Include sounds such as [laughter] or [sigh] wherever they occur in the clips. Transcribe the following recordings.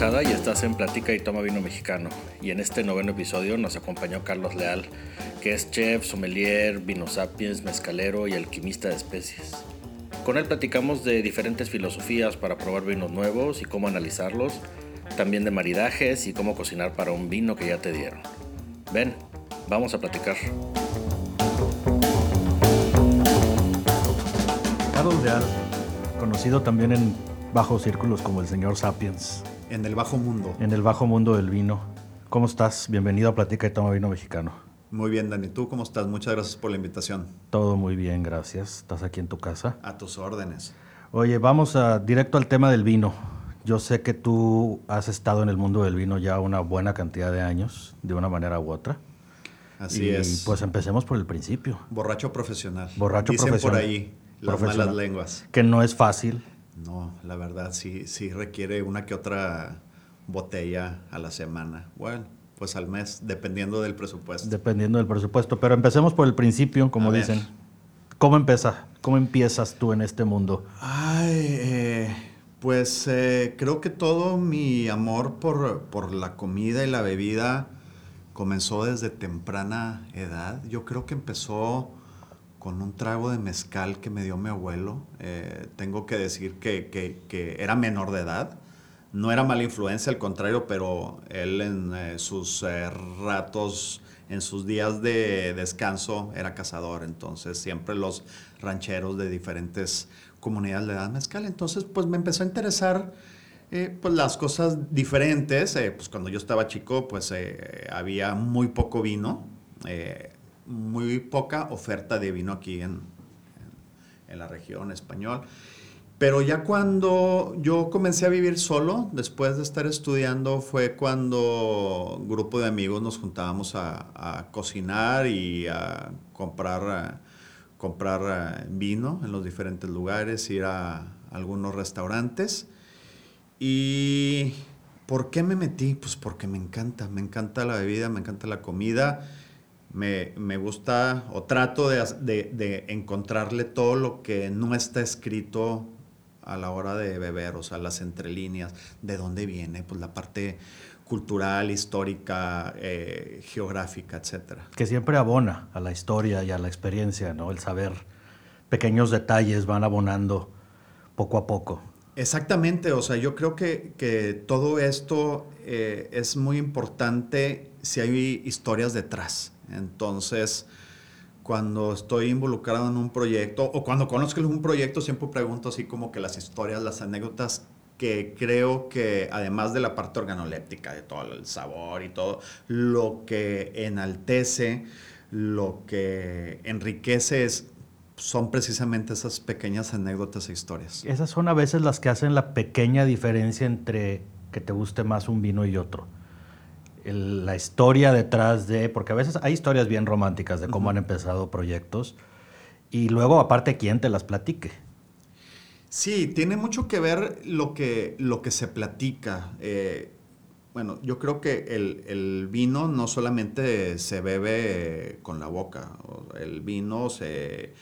Y estás en Platica y Toma Vino Mexicano. Y en este noveno episodio nos acompañó Carlos Leal, que es chef, sommelier, vino sapiens, mezcalero y alquimista de especies. Con él platicamos de diferentes filosofías para probar vinos nuevos y cómo analizarlos, también de maridajes y cómo cocinar para un vino que ya te dieron. Ven, vamos a platicar. Carlos Leal, conocido también en bajos círculos como el señor Sapiens. En el bajo mundo. En el bajo mundo del vino. ¿Cómo estás? Bienvenido a Platica y Toma Vino Mexicano. Muy bien, Dani. ¿Tú cómo estás? Muchas gracias por la invitación. Todo muy bien, gracias. ¿Estás aquí en tu casa? A tus órdenes. Oye, vamos a, directo al tema del vino. Yo sé que tú has estado en el mundo del vino ya una buena cantidad de años, de una manera u otra. Así y, es. Pues empecemos por el principio. Borracho profesional. Borracho Dicen profesional. por ahí las malas lenguas. Que no es fácil. No, la verdad sí, sí requiere una que otra botella a la semana. Bueno, pues al mes, dependiendo del presupuesto. Dependiendo del presupuesto. Pero empecemos por el principio, como A ver. dicen. ¿Cómo empieza? ¿Cómo empiezas tú en este mundo? Ay, eh, pues eh, creo que todo mi amor por, por la comida y la bebida comenzó desde temprana edad. Yo creo que empezó con un trago de mezcal que me dio mi abuelo. Eh, tengo que decir que, que- que era menor de edad. No era mala influencia, al contrario, pero él en eh, sus eh, ratos, en sus días de descanso, era cazador. Entonces siempre los rancheros de diferentes comunidades le dan mezcal. Entonces pues me empezó a interesar eh, pues las cosas diferentes. Eh, pues cuando yo estaba chico pues eh, había muy poco vino. Muy poca oferta de vino aquí en, en la región español. Pero ya cuando yo comencé a vivir solo, después de estar estudiando, fue cuando un grupo de amigos nos juntábamos a, a cocinar y a comprar, eh, comprar eh, vino en los diferentes lugares, ir a algunos restaurantes. ¿Y por qué me metí? Pues porque me encanta, me encanta la bebida, me encanta la comida, me, me gusta o trato de, de encontrarle todo lo que no está escrito a la hora de beber, o sea, las entrelíneas, de dónde viene, pues la parte cultural, histórica, eh, geográfica, etcétera. Que siempre abona a la historia y a la experiencia, ¿no? El saber. Pequeños detalles van abonando poco a poco. Exactamente, o sea, yo creo que, que todo esto eh, es muy importante si hay historias detrás. Entonces, cuando estoy involucrado en un proyecto o cuando conozco un proyecto, siempre pregunto así como que las historias, las anécdotas que creo que además de la parte organoléptica, de todo el sabor y todo, lo que enaltece, lo que enriquece son precisamente esas pequeñas anécdotas e historias. Esas son a veces las que hacen la pequeña diferencia entre que te guste más un vino y otro. El- la historia detrás de, porque a veces hay historias bien románticas de cómo han empezado proyectos y luego aparte quién te las platique. Sí, tiene mucho que ver lo que, lo que se platica. Eh, bueno, yo creo que el, el vino no solamente se bebe con la boca. El vino se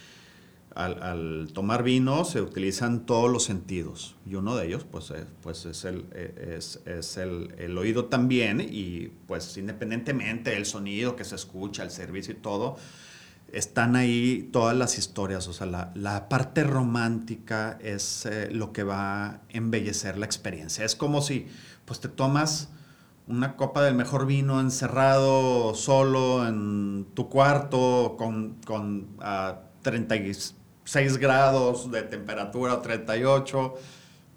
al, tomar vino se utilizan todos los sentidos y uno de ellos pues es, pues es, el, eh, es, es el, el, oído también y pues independientemente del sonido que se escucha, el servicio y todo, están ahí todas las historias, o sea, la, la parte romántica es eh, lo que va a embellecer la experiencia. Es como si pues te tomas una copa del mejor vino encerrado, solo, en tu cuarto, con... con uh, 30, 6 grados de temperatura, 38,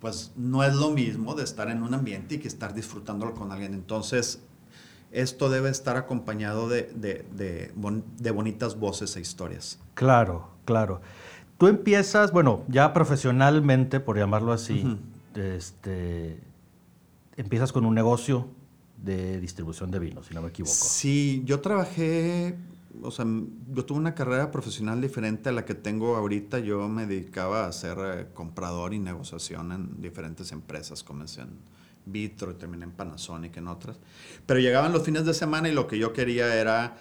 pues no es lo mismo de estar en un ambiente y que estar disfrutándolo con alguien. Entonces, esto debe estar acompañado de, de, de, bonitas voces e historias. Claro, claro. Tú empiezas, bueno, ya profesionalmente, por llamarlo así, este, empiezas con un negocio de distribución de vinos, si no me equivoco. Sí, yo trabajé o sea, yo tuve una carrera profesional diferente a la que tengo ahorita. Yo me dedicaba a ser eh, comprador y negociación en diferentes empresas. Comencé en Vitro y terminé en Panasonic, en otras. Pero llegaban los fines de semana y lo que yo quería era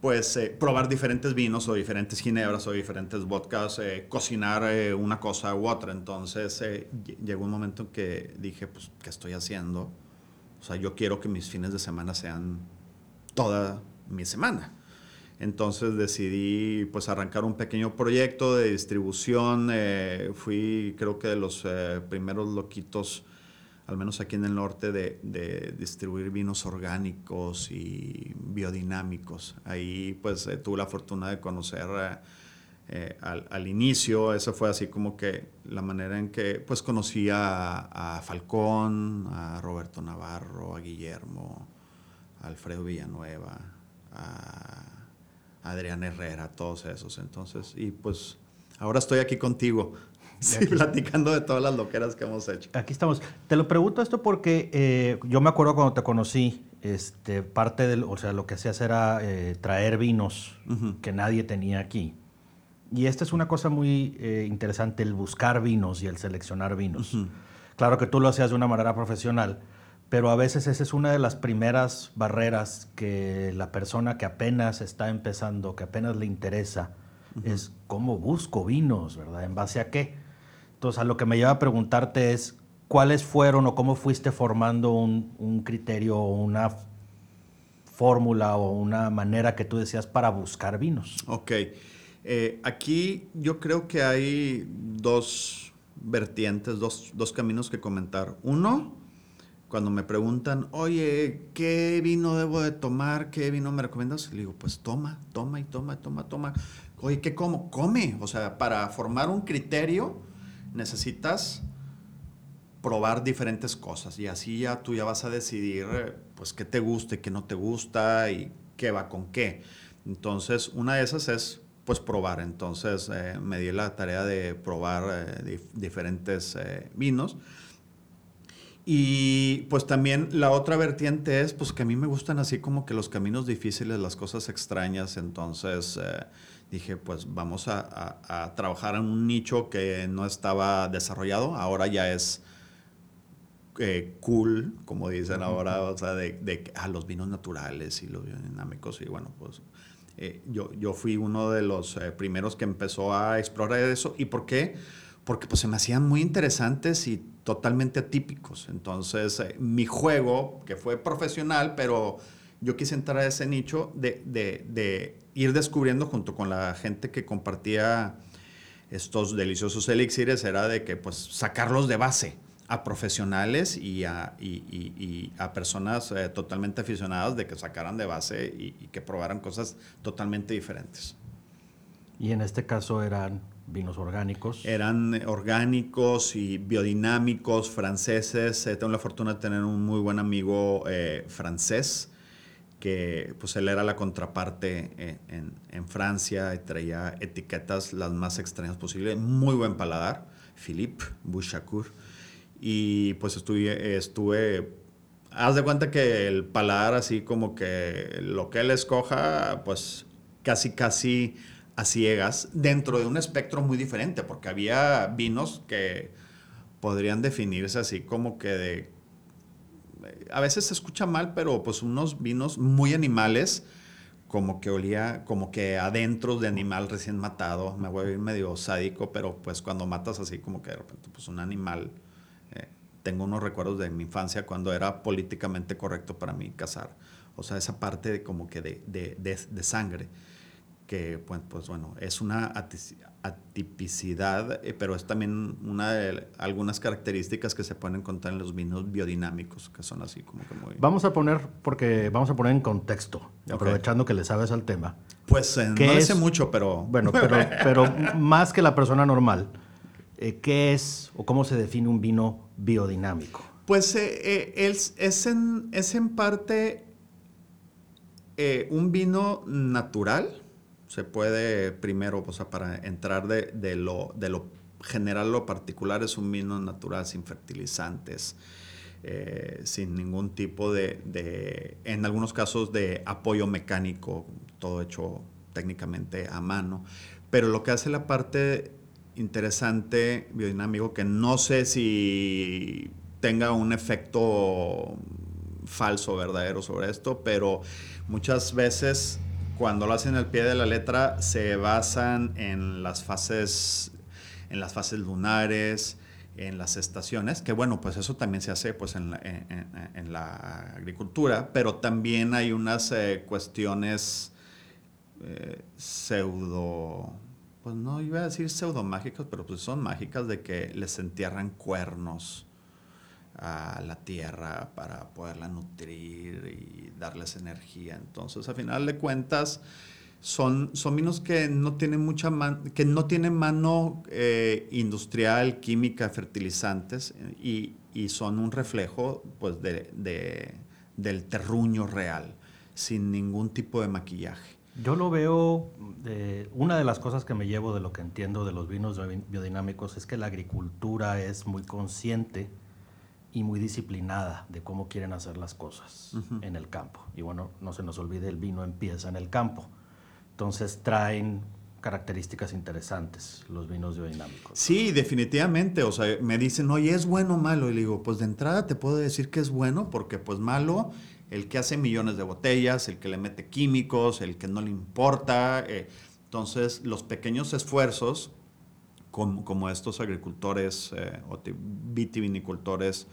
pues eh, probar diferentes vinos o diferentes ginebras o diferentes vodkas, eh, cocinar eh, una cosa u otra. Entonces eh, ll- llegó un momento en que dije, pues, ¿qué estoy haciendo? O sea, yo quiero que mis fines de semana sean toda mi semana. Entonces decidí pues arrancar un pequeño proyecto de distribución. Eh, fui creo que de los eh, primeros loquitos, al menos aquí en el norte, de, distribuir vinos orgánicos y biodinámicos. Ahí pues eh, tuve la fortuna de conocer al, inicio, eso fue así como que la manera en que pues conocí a, a Falcón, a Roberto Navarro, a Guillermo, a Alfredo Villanueva, a Adrián Herrera, todos esos. Entonces, y pues ahora estoy aquí contigo. [laughs] Sí, platicando de todas las loqueras que hemos hecho. Aquí estamos. Te lo pregunto esto porque eh, yo me acuerdo cuando te conocí, este, parte del, o sea, lo que hacías era eh, traer vinos que nadie tenía aquí. Y esta es una cosa muy eh, interesante, el buscar vinos y el seleccionar vinos. Claro que tú lo hacías de una manera profesional, pero a veces esa es una de las primeras barreras que la persona que apenas está empezando, que apenas le interesa, es cómo busco vinos, ¿verdad? ¿En base a qué? Entonces, a lo que me lleva a preguntarte es, ¿cuáles fueron o cómo fuiste formando un, criterio o una fórmula o una manera que tú decías para buscar vinos? Ok. Eh, aquí yo creo que hay dos vertientes, dos, dos caminos que comentar. Uno, cuando me preguntan, oye, ¿qué vino debo de tomar? ¿Qué vino me recomiendas? Le digo, pues toma, toma y toma, toma, toma. Oye, ¿qué como? Come. O sea, para formar un criterio necesitas probar diferentes cosas y así ya tú ya vas a decidir pues qué te gusta y qué no te gusta y qué va con qué. Entonces, una de esas es pues probar. Entonces, eh, me di la tarea de probar eh, diferentes eh, vinos y pues también la otra vertiente es pues que a mí me gustan así como que los caminos difíciles, las cosas extrañas, entonces eh, dije pues vamos a, trabajar en un nicho que no estaba desarrollado, ahora ya es eh, cool, como dicen ahora, o sea, de, de ah, los vinos naturales y los biodinámicos y bueno pues eh, yo, yo fui uno de los primeros que empezó a explorar eso. ¿Y por qué? Porque pues se me hacían muy interesantes y totalmente atípicos. Entonces, eh, mi juego, que fue profesional, pero yo quise entrar a ese nicho de, ir descubriendo junto con la gente que compartía estos deliciosos elixires, era de que pues sacarlos de base a profesionales y a, personas eh, totalmente aficionadas de que sacaran de base y que probaran cosas totalmente diferentes. Y en este caso eran vinos orgánicos. Eran orgánicos y biodinámicos, franceses. Eh, tengo la fortuna de tener un muy buen amigo eh, francés, que pues él era la contraparte eh, en, Francia y traía etiquetas las más extrañas posibles. Muy buen paladar, Philippe Bouchacourt. Y pues estuve, estuve, haz de cuenta que el paladar así como que lo que él escoja, pues casi, casi a ciegas dentro de un espectro muy diferente, porque había vinos que podrían definirse así como que de... A veces se escucha mal, pero pues unos vinos muy animales, como que olía, como que adentro de animal recién matado. Me voy a ir medio sádico, pero pues cuando matas así como que de repente pues un animal... Eh, tengo unos recuerdos de mi infancia cuando era políticamente correcto para mí cazar. O sea, esa parte de, como que de, de, de sangre que pues, pues, bueno, es una atipicidad, eh, pero es también una de algunas características que se pueden encontrar en los vinos biodinámicos, que son así como que muy... Vamos a poner, porque vamos a poner en contexto, aprovechando que le sabes al tema. Pues eh, no es, mucho, pero... Bueno, pero, [laughs] pero más que la persona normal, eh, ¿qué es o cómo se define un vino biodinámico? Pues es, es, en, es en parte un vino natural, se puede primero, o sea, para entrar de, lo, de lo general lo particular, es un vino natural sin fertilizantes, eh, sin ningún tipo de, en algunos casos, de apoyo mecánico, todo hecho técnicamente a mano. Pero lo que hace la parte interesante, biodinámico, que no sé si tenga un efecto falso, verdadero sobre esto, pero muchas veces cuando lo hacen al pie de la letra, se basan en las fases, en las fases lunares, en las estaciones, que bueno, pues eso también se hace pues en la, agricultura, pero también hay unas eh, cuestiones eh, pseudo, pues no iba a decir pseudo mágicas, pero pues son mágicas de que les entierran cuernos a la tierra para poderla nutrir y darles energía. Entonces, a final de cuentas, son, son vinos que no tienen mucha que no tienen mano eh, industrial, química, fertilizantes y, y, son un reflejo pues, de, de, del terruño real, sin ningún tipo de maquillaje. Yo lo veo, eh, una de las cosas que me llevo de lo que entiendo de los vinos biodinámicos es que la agricultura es muy consciente y muy disciplinada de cómo quieren hacer las cosas en el campo. Y bueno, no se nos olvide, el vino empieza en el campo. Entonces traen características interesantes los vinos biodinámicos. Sí, definitivamente. O sea, me dicen, oye, ¿es bueno o malo? Y le digo, pues de entrada te puedo decir que es bueno porque pues malo el que hace millones de botellas, el que le mete químicos, el que no le importa. Eh, entonces, los pequeños esfuerzos, como, como estos agricultores eh, o vitivinicultores,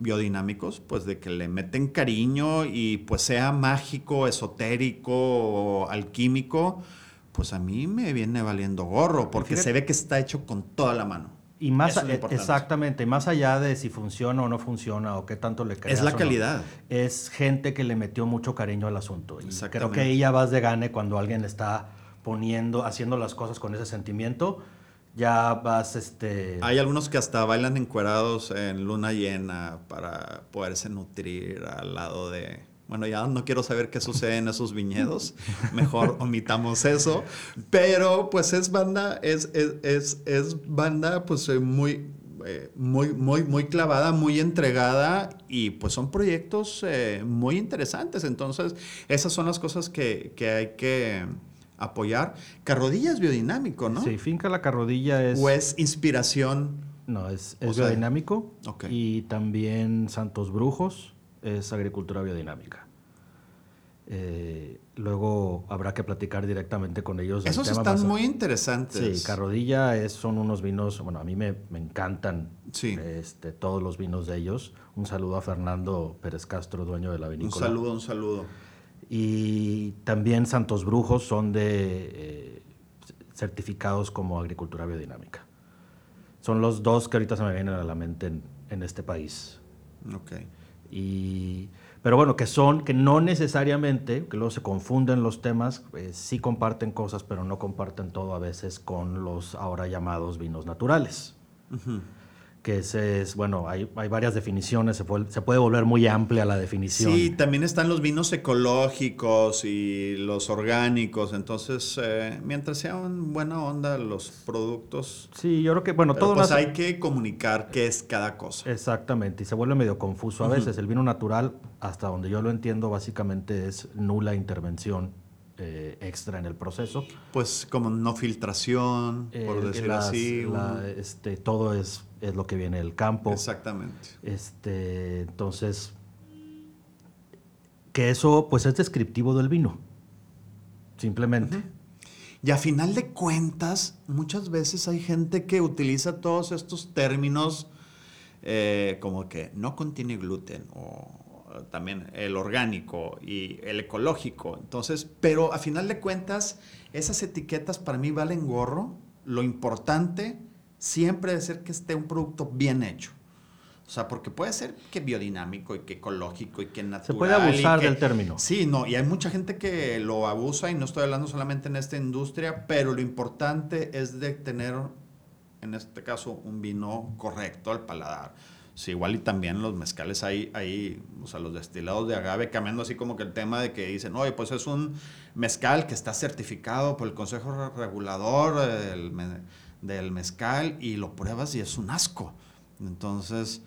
biodinámicos, pues de que le meten cariño y pues sea mágico, esotérico o alquímico, pues a mí me viene valiendo gorro, porque se ve que está hecho con toda la mano. Y más, exactamente, más allá de si funciona o no funciona o qué tanto le creas. Es la calidad. es gente que le metió mucho cariño al asunto. Y creo que ella vas de gane cuando alguien está poniendo, haciendo las cosas con ese sentimiento ya vas, este... Hay algunos que hasta bailan encuerados en luna llena para poderse nutrir al lado de... Bueno, ya no quiero saber qué sucede en esos viñedos, [laughs] mejor omitamos eso, pero pues es banda, es, es, es, banda pues eh, muy, eh, muy, muy, muy clavada, muy entregada y pues son proyectos eh, muy interesantes. Entonces, esas son las cosas que, que hay que apoyar. Carrodilla es biodinámico, ¿no? Sí, Finca la Carrodilla es... ¿O es inspiración? No, es, biodinámico. Y también Santos Brujos es agricultura biodinámica. Eh, luego habrá que platicar directamente con ellos. Esos están muy interesantes. Sí, Carrodilla es, son unos vinos, bueno, a mí me, encantan este, todos los vinos de ellos. Un saludo a Fernando Pérez Castro, dueño de la vinícola. Un saludo, un saludo. Y también Santos Brujos son de eh, certificados como agricultura biodinámica. Son los dos que ahorita se me vienen a la mente en, este país. Ok. Y, pero bueno, que son, que no necesariamente, que luego se confunden los temas, eh, sí comparten cosas, pero no comparten todo a veces con los ahora llamados vinos naturales que ese es, bueno, hay, hay varias definiciones, se puede, se puede, volver muy amplia la definición. Sí, también están los vinos ecológicos y los orgánicos, entonces, eh, mientras sean buena onda los productos. Sí, yo creo que, bueno, todo... Pues hay que comunicar qué es cada cosa. Exactamente, y se vuelve medio confuso a veces. El vino natural, hasta donde yo lo entiendo, básicamente es nula intervención eh, extra en el proceso. Pues como no filtración, por decir así. este, todo es, es lo que viene del campo. Exactamente. Este, entonces, que eso pues es descriptivo del vino, simplemente. Y a final de cuentas, muchas veces hay gente que utiliza todos estos términos eh, como que no contiene gluten o también el orgánico y el ecológico. Entonces, pero a final de cuentas, esas etiquetas para mí valen gorro. Lo importante siempre es ser que esté un producto bien hecho. O sea, porque puede ser que biodinámico y que ecológico y que natural. Se puede abusar del término. Sí, no, y hay mucha gente que lo abusa y no estoy hablando solamente en esta industria, pero lo importante es de tener, en este caso, un vino correcto al paladar Sí, igual y también los mezcales hay, hay, o sea, los destilados de agave, cambiando así como que el tema de que dicen, oye, pues es un mezcal que está certificado por el Consejo Regulador del, mezcal y lo pruebas y es un asco. Entonces,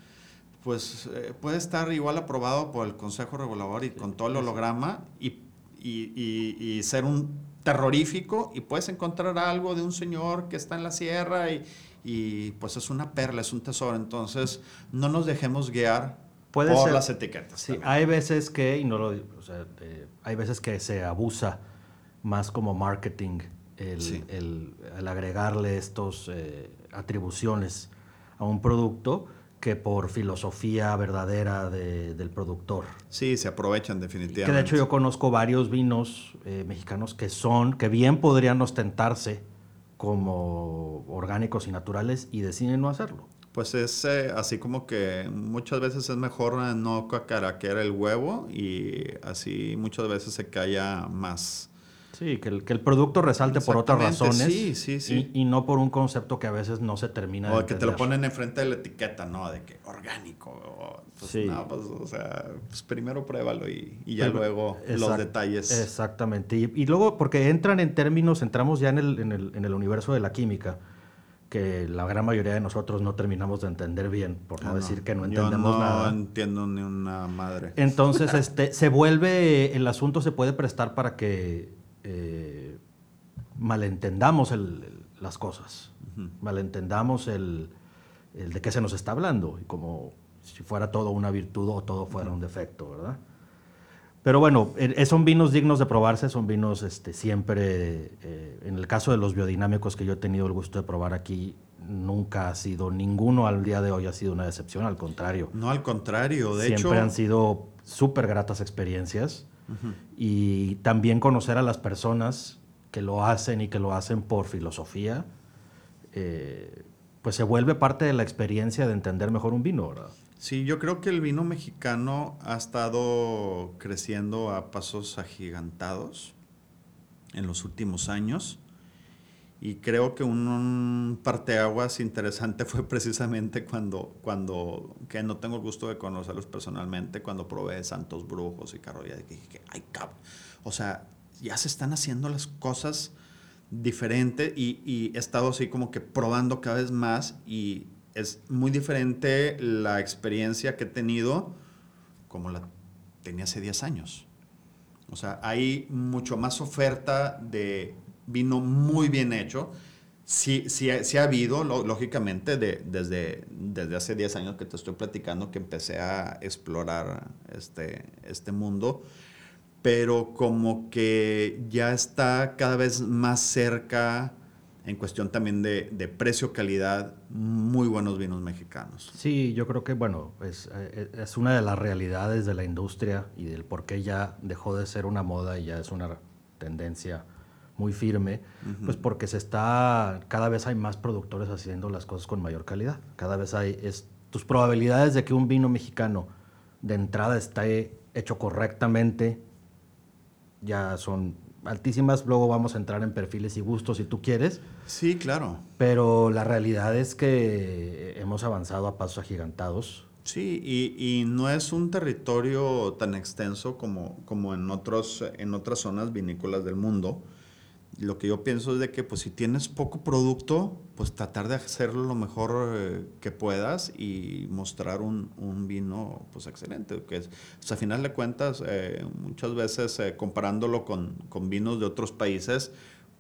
pues eh, puede estar igual aprobado por el Consejo Regulador y con todo el holograma y, y ser un terrorífico y puedes encontrar algo de un señor que está en la sierra y y pues es una perla, es un tesoro. Entonces, no nos dejemos guiar por las etiquetas. Sí, hay veces que, y no lo o sea, eh, hay veces que se abusa más como marketing el, el, agregarle estos eh, atribuciones a un producto que por filosofía verdadera del productor. Sí, se aprovechan definitivamente. Que de hecho yo conozco varios vinos eh, mexicanos que son, que bien podrían ostentarse como orgánicos y naturales y deciden no hacerlo. Pues es eh, así como que muchas veces es mejor no cacaraquear el huevo y así muchas veces se calla más Sí, que el, que el producto resalte por otras razones. Sí, sí, sí. Y, no por un concepto que a veces no se termina o de que te lo ponen enfrente de la etiqueta, ¿no? De que orgánico. Pues, sí. No, pues, o sea, pues primero pruébalo y, y ya luego los detalles. Exactamente. Y, luego, porque entran en términos, entramos ya en el, en el, en el universo de la química que la gran mayoría de nosotros no terminamos de entender bien, por no, ah, decir que no entendemos Yo nada. No entiendo ni una madre. Entonces, [laughs] este, se vuelve, el asunto se puede prestar para que eh, malentendamos las cosas, malentendamos el, de qué se nos está hablando, y como si fuera todo una virtud o todo fuera un defecto, ¿verdad? Pero bueno, eh, son vinos dignos de probarse, son vinos este, siempre, eh, en el caso de los biodinámicos que yo he tenido el gusto de probar aquí, nunca ha sido, ninguno al día de hoy ha sido una decepción, al contrario. No, al contrario, de hecho. Siempre han sido súper gratas experiencias y también conocer a las personas que lo hacen y que lo hacen por filosofía, eh, pues se vuelve parte de la experiencia de entender mejor un vino, ¿verdad? Sí, yo creo que el vino mexicano ha estado creciendo a pasos agigantados en los últimos años. Y creo que un, parteaguas interesante [laughs] fue precisamente cuando, cuando, que no tengo el gusto de conocerlos personalmente, cuando probé Santos Brujos y Carroya, que dije, ay, cabrón. O sea, ya se están haciendo las cosas diferentes y, y he estado así como que probando cada vez más y es muy diferente la experiencia que he tenido como la tenía hace 10 años. O sea, hay mucho más oferta de vino muy bien hecho. Sí, sí, sí ha habido, lógicamente, de, desde, desde hace 10 años que te estoy platicando que empecé a explorar este, este mundo, pero como que ya está cada vez más cerca en cuestión también de, de precio-calidad, muy buenos vinos mexicanos. Sí, yo creo que, bueno, es, es una de las realidades de la industria y del por qué ya dejó de ser una moda y ya es una tendencia muy firme, pues porque se está, cada vez hay más productores haciendo las cosas con mayor calidad. Cada vez hay, es, tus probabilidades de que un vino mexicano de entrada esté hecho correctamente ya son altísimas. Luego vamos a entrar en perfiles y gustos si tú quieres. Sí, claro. Pero la realidad es que hemos avanzado a pasos agigantados. Sí, y, y no es un territorio tan extenso como, como en, otros, en otras zonas vinícolas del mundo lo que yo pienso es de que pues si tienes poco producto, pues tratar de hacerlo lo mejor eh, que puedas y mostrar un, un, vino pues excelente. Que es, a final de cuentas, eh, muchas veces eh, comparándolo con, con, vinos de otros países,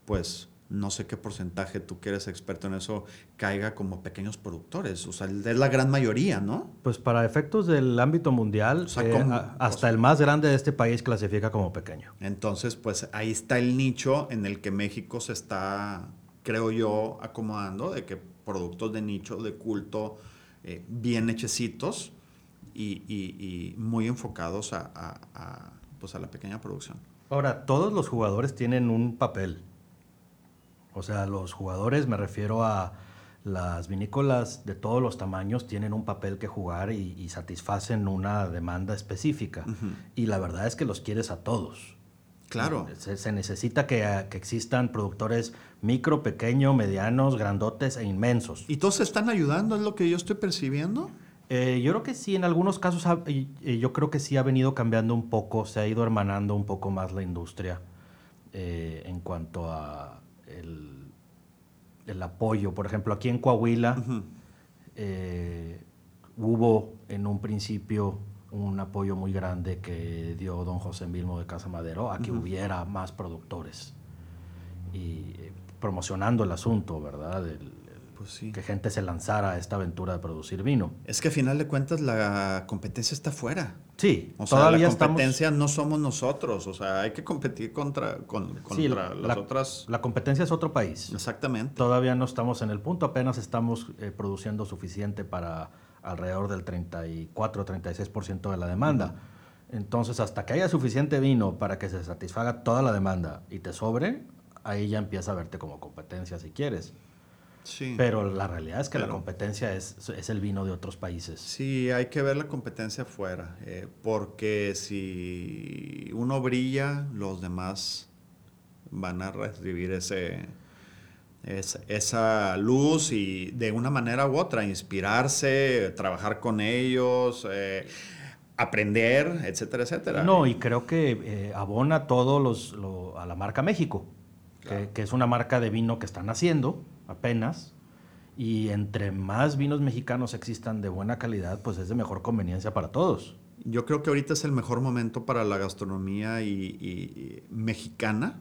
pues no sé qué porcentaje, tú que eres experto en eso, caiga como pequeños productores. O sea, es la gran mayoría, ¿no? Pues para efectos del ámbito mundial, eh, hasta el más grande de este país clasifica como pequeño. Entonces, pues ahí está el nicho en el que México se está, creo yo, acomodando, de que productos de nicho, de culto, eh, bien hechecitos y, muy enfocados a, pues a la pequeña producción. Ahora, todos los jugadores tienen un papel o sea, los jugadores, me refiero a las vinícolas de todos los tamaños, tienen un papel que jugar y, satisfacen una demanda específica. Y la verdad es que los quieres a todos. Claro. Se, necesita que, existan productores micro, pequeño, medianos, grandotes e inmensos. ¿Y todos se están ayudando? ¿Es lo que yo estoy percibiendo? Eh, yo creo que sí, en algunos casos yo creo que sí ha venido cambiando un poco, se ha ido hermanando un poco más la industria eh, en cuanto a el, apoyo. Por ejemplo, aquí en Coahuila eh, hubo en un principio un apoyo muy grande que dio don José Milmo de Casa Madero a que hubiera más productores y eh, promocionando el asunto, ¿verdad? Pues sí. que gente se lanzara a esta aventura de producir vino. Es que a final de cuentas la competencia está fuera. Sí, O sea, todavía la estamos- competencia no somos nosotros. O sea, hay que competir contra, con- contra Sí, la- las la- otras. La competencia es otro país. Exactamente. Todavía no estamos en el punto, apenas estamos eh, produciendo suficiente para alrededor del 34 o 36% de la demanda. Entonces, hasta que haya suficiente vino para que se satisfaga toda la demanda y te sobre, ahí ya empieza a verte como competencia si quieres. Sí. Pero la realidad es que la competencia es, es el vino de otros países. Sí, hay que ver la competencia afuera, eh, porque si uno brilla, los demás van a recibir ese, esa, esa luz y de una manera u otra, inspirarse, trabajar con ellos, eh, aprender, etcétera, etcétera. No, y creo que eh, abona todo los, lo- a la marca México, que es una marca de vino que están haciendo apenas. Y entre más vinos mexicanos existan de buena calidad, pues es de mejor conveniencia para todos. Yo creo que ahorita es el mejor momento para la gastronomía y, y- y mexicana.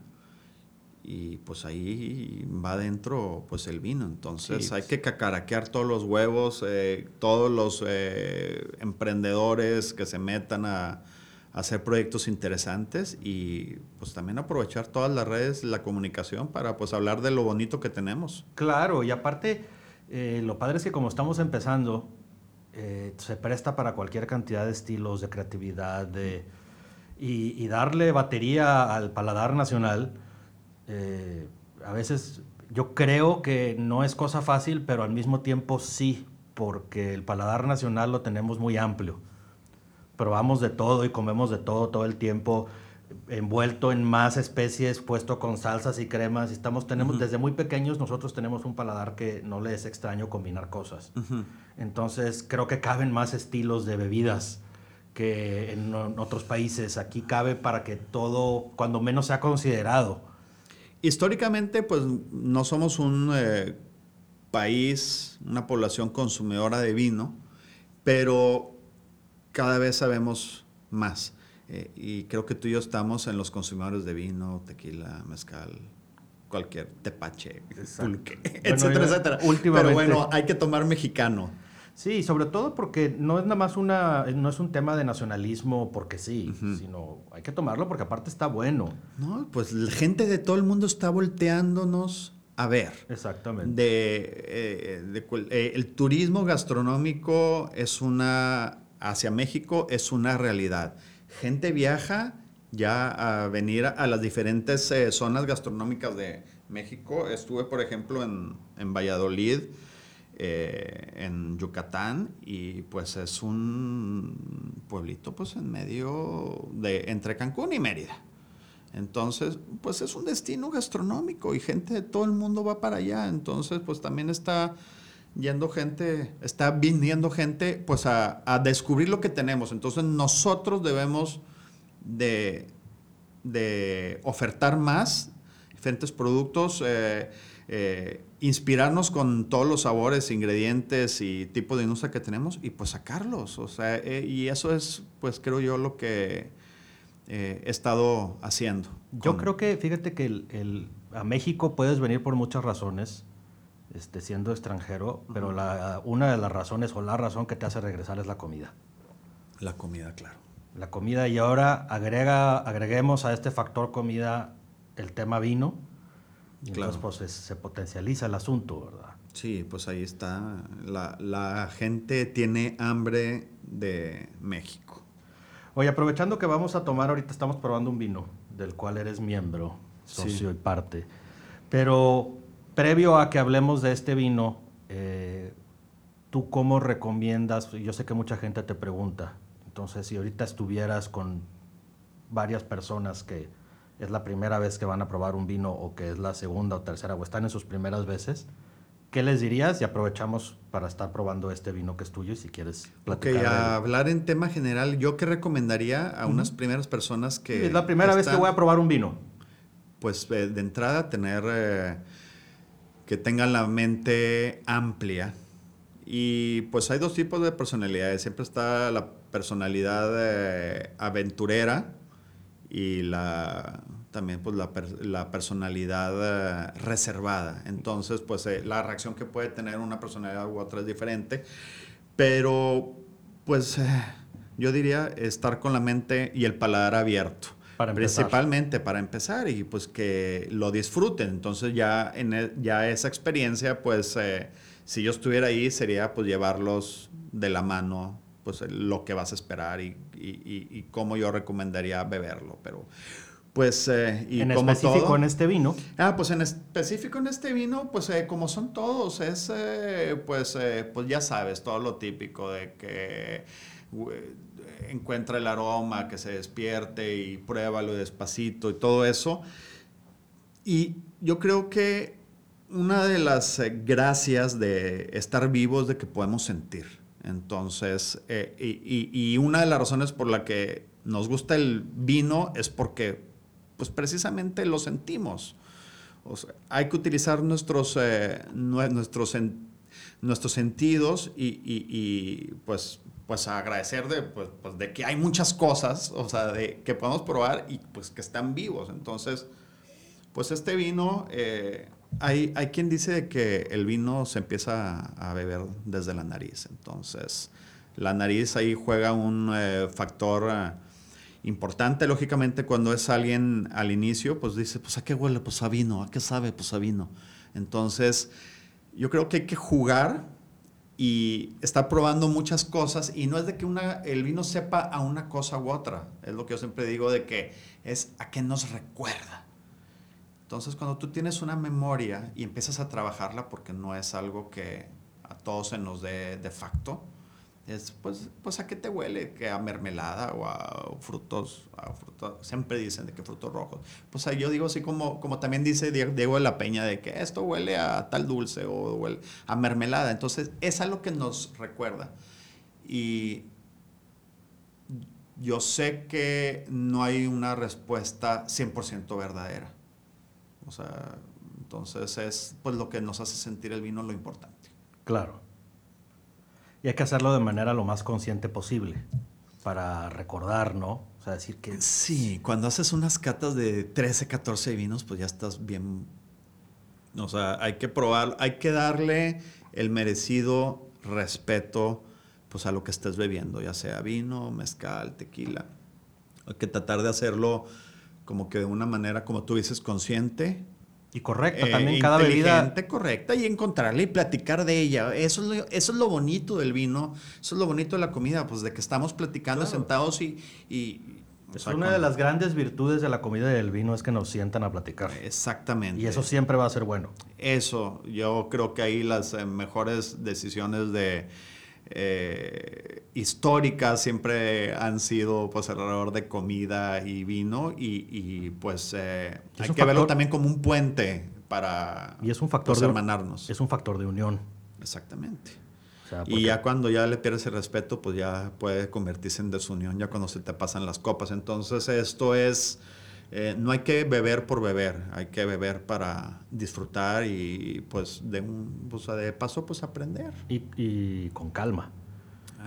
Y pues ahí va adentro pues el vino. Entonces Sí, hay que cacaraquear todos los huevos, eh, todos los eh, emprendedores que se metan a hacer proyectos interesantes y pues también aprovechar todas las redes, la comunicación para pues hablar de lo bonito que tenemos. Claro, y aparte, eh, lo padre es que como estamos empezando, eh, se presta para cualquier cantidad de estilos, de creatividad, de, y, darle batería al paladar nacional. eh, a veces yo creo que no es cosa fácil, pero al mismo tiempo sí, porque el paladar nacional lo tenemos muy amplio. Probamos de todo y comemos de todo todo el tiempo, envuelto en más especies, puesto con salsas y cremas. Estamos, tenemos, Ujú. Desde muy pequeños nosotros tenemos un paladar que no le es extraño combinar cosas. Entonces creo que caben más estilos de bebidas que en, en otros países. Aquí cabe para que todo, cuando menos sea considerado. Históricamente, pues no somos un eh, país, una población consumidora de vino, pero cada vez sabemos más. Eh, y creo que tú y yo estamos en los consumidores de vino, tequila, mezcal, cualquier tepache, pulque, Bueno, [laughs] etcétera, etcétera. últimamente- Pero bueno, hay que tomar mexicano. Sí, sobre todo porque no es nada más una, no es un tema de nacionalismo porque sí, sino hay que tomarlo porque aparte está bueno. No, pues la gente de todo el mundo está volteándonos a ver. Exactamente. de, eh, de eh, el turismo gastronómico es una hacia México es una realidad. Gente viaja ya a venir a, las diferentes eh, zonas gastronómicas de México. Estuve, por ejemplo, en, en Valladolid, eh, en Yucatán, y pues es un pueblito pues en medio de entre Cancún y Mérida. Entonces, pues es un destino gastronómico y gente de todo el mundo va para allá. Entonces, pues también está yendo gente, está viniendo gente, pues a, a descubrir lo que tenemos. Entonces, nosotros debemos de, de ofertar más diferentes productos, eh, eh, inspirarnos con todos los sabores, ingredientes y tipo de industria que tenemos y pues sacarlos. O sea, eh, y eso es, pues creo yo, lo que he estado haciendo. Yo con- creo que, fíjate que el- el- a México puedes venir por muchas razones, este, siendo extranjero, pero la, una de las razones o la razón que te hace regresar es la comida. La comida, claro. La comida y ahora agrega, agreguemos a este factor comida el tema vino. Y Claro. entonces pues es- se potencializa el asunto, ¿verdad? Sí, pues ahí está. La, la gente tiene hambre de México. Oye, aprovechando que vamos a tomar, ahorita estamos probando un vino del cual eres miembro, socio Sí. y parte. Pero previo a que hablemos de este vino, eh, ¿tú cómo recomiendas? Yo sé que mucha gente te pregunta. Entonces, si ahorita estuvieras con varias personas que es la primera vez que van a probar un vino o que es la segunda o tercera o están en sus primeras veces, ¿qué les dirías? Y aprovechamos para estar probando este vino que es tuyo y si quieres Ok, platicar. él. a hablar en tema general, ¿yo qué recomendaría a unas primeras personas que... es la primera vez que voy a probar un vino. Pues eh, de entrada tener... eh, que tengan la mente amplia. Y pues hay dos tipos de personalidades. Siempre está la personalidad eh, aventurera y la también pues la, personalidad eh, reservada. Entonces, pues eh, la reacción que puede tener una personalidad u otra es diferente, pero pues yo diría estar con la mente y el paladar abierto. Para Principalmente para empezar y pues que lo disfruten. Entonces ya, en e, ya esa experiencia, pues si yo estuviera ahí sería pues llevarlos de la mano pues lo que vas a esperar y, y, y cómo yo recomendaría beberlo. Pero pues, eh, y en específico en este vino. Ah, pues en específico en este vino, pues eh, como son todos, es, eh, pues, pues ya sabes, todo lo típico de que encuentra el aroma, que se despierte y pruébalo despacito y todo eso. Y yo creo que una de las gracias de estar vivos de que podemos sentir. Entonces, y, y una de las razones por la que nos gusta el vino es porque pues precisamente lo sentimos. hay que utilizar nuestros, eh, nuestros, nuestros sentidos y, pues, pues agradecer de, pues, pues, de que hay muchas cosas, o sea, de, que podemos probar y pues que están vivos. Entonces, pues este vino, eh, hay, hay quien dice que el vino se empieza a beber desde la nariz. Entonces, la nariz ahí juega un eh, factor importante, lógicamente, cuando es alguien al inicio, pues dice, pues a qué huele, pues a vino, a qué sabe, pues a vino. Entonces, yo creo que hay que jugar y estar probando muchas cosas y no es de que una, el vino sepa a una cosa u otra, es lo que yo siempre digo de que es a qué nos recuerda. Entonces, cuando tú tienes una memoria y empiezas a trabajarla, porque no es algo que a todos se nos dé de facto, es pues, pues a qué te huele, que a mermelada o a frutos, a frutos, siempre dicen de que frutos rojos. Pues yo digo así como, como también dice Diego de la Peña, de que esto huele a tal dulce o huele a mermelada. Entonces es algo que nos recuerda. Y yo sé que no hay una respuesta 100% verdadera. O sea, entonces es pues lo que nos hace sentir el vino lo importante. Claro. Y hay que hacerlo de manera lo más consciente posible para recordar, ¿no? O sea, decir que... Sí, cuando haces unas catas de 13, 14 vinos, pues ya estás bien... O sea, hay que probar, hay que darle el merecido respeto pues a lo que estés bebiendo, ya sea vino, mezcal, tequila. Hay que tratar de hacerlo como que de una manera, como tú dices, consciente, y correcta eh, también cada bebida. correcta y encontrarla y platicar de ella. Eso es, lo, eso es lo bonito del vino, eso es lo bonito de la comida, pues de que estamos platicando sentados y... y es una de las grandes virtudes de la comida y del vino es que nos sientan a platicar. Exactamente. Y eso siempre va a ser bueno. Eso, yo creo que ahí las eh, mejores decisiones de eh, históricas siempre han sido pues alrededor de comida y vino y, pues eh, hay que verlo también como un puente para y es un factor pues, hermanarnos. Es un factor de unión. Exactamente. Y ya cuando ya le pierdes el respeto, pues ya puede convertirse en desunión, ya cuando se te pasan las copas. Entonces esto es eh, no hay que beber por beber, hay que beber para disfrutar y pues de un pues, de paso pues aprender. Y, con calma.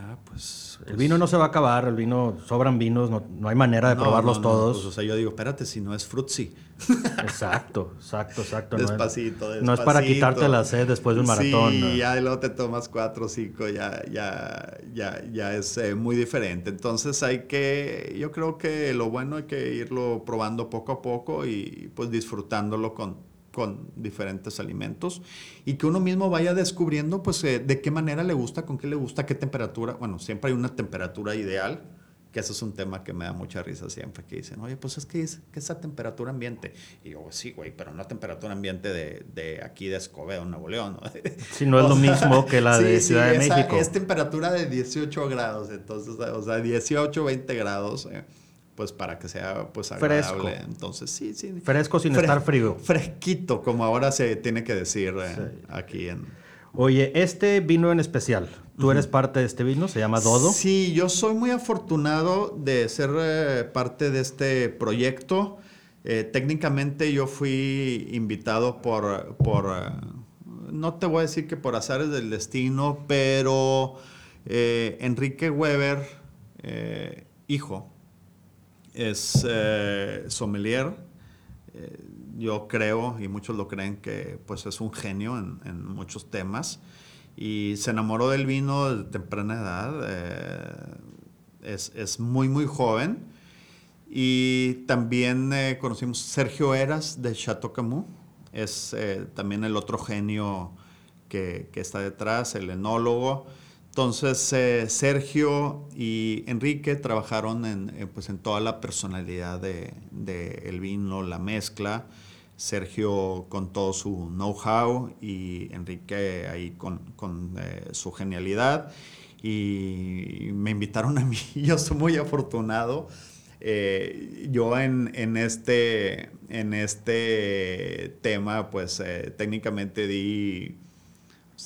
Ah, pues, El vino no se va a acabar, el vino, sobran vinos, no, hay manera de probarlos todos. Pues, o sea, yo digo, espérate, si no es frutzi. [laughs] Exacto, exacto, exacto. Despacito, despacito. No es para quitarte la sed después de un maratón. Sí, ya luego te tomas cuatro o cinco, ya, ya, ya, ya es eh, muy diferente. Entonces hay que, yo creo que lo bueno hay que irlo probando poco a poco y pues disfrutándolo con con diferentes alimentos y que uno mismo vaya descubriendo pues eh, de qué manera le gusta, con qué le gusta, qué temperatura. Bueno, siempre hay una temperatura ideal, que eso es un tema que me da mucha risa siempre, que dicen, oye, pues es que es que esa temperatura ambiente. Y yo, sí, güey, pero no temperatura ambiente de, de aquí de Escobedo, Nuevo León. ¿no? [laughs] Sí, no es lo mismo que la de Ciudad de México. Es temperatura de 18 grados, entonces, o sea, 18, 20 grados. Eh pues para que sea pues agradable. Fresco. Entonces, sí, sí. Fresco sin estar frío. Fresquito, como ahora se tiene que decir eh, aquí en... Oye, este vino en especial, ¿tú eres parte de este vino? ¿Se llama Dodo? Sí, yo soy muy afortunado de ser eh, parte de este proyecto. Eh, técnicamente yo fui invitado por, por no te voy a decir que por azares del destino, pero Enrique Weber, hijo, es eh, sommelier eh, yo creo, y muchos lo creen, que pues es un genio en, muchos temas. Y se enamoró del vino de temprana edad. Eh, es, es, muy, muy joven. Y también conocimos Sergio Eras de Chateau Camus. Es también el otro genio que, que está detrás, el enólogo. Entonces, eh, Sergio y Enrique trabajaron en, eh, pues en toda la personalidad del de, el vino, la mezcla. Sergio con todo su know-how y Enrique ahí con, con eh, su genialidad. Y me invitaron a mí, [laughs] yo soy muy afortunado. yo en, en, este, en este tema, pues técnicamente di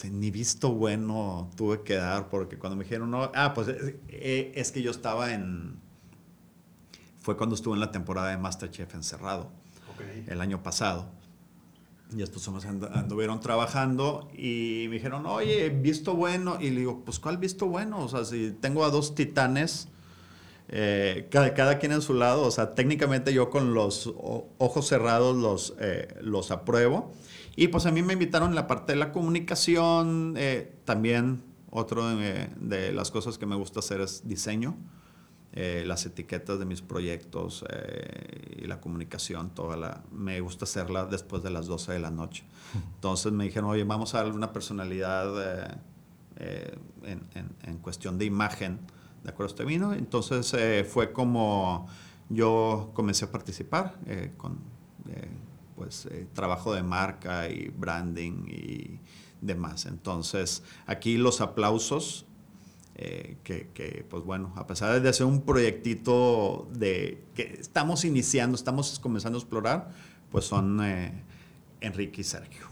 ni visto bueno tuve que dar porque cuando me dijeron, no, ah, pues eh, es, que yo estaba en, fue cuando estuve en la temporada de Masterchef encerrado, el año pasado. Y estos hombres anduvieron trabajando y me dijeron, oye, visto bueno. Y le digo, pues ¿cuál visto bueno? O sea, si tengo a dos titanes, eh, cada, cada, quien en su lado, o sea, técnicamente yo con los ojos cerrados los, eh, los apruebo. Y pues a mí me invitaron en la parte de la comunicación, eh, también otro de, las cosas que me gusta hacer es diseño, eh, las etiquetas de mis proyectos eh, y la comunicación, toda la, me gusta hacerla después de las 12 de la noche. Entonces me dijeron, oye, vamos a darle una personalidad en, en, cuestión de imagen, ¿de acuerdo este vino? Entonces fue como yo comencé a participar con pues eh, trabajo de marca y branding y demás. Entonces, aquí los aplausos, eh, que, pues bueno, a pesar de ser un proyectito de que estamos iniciando, estamos comenzando a explorar, pues son eh, Enrique y Sergio.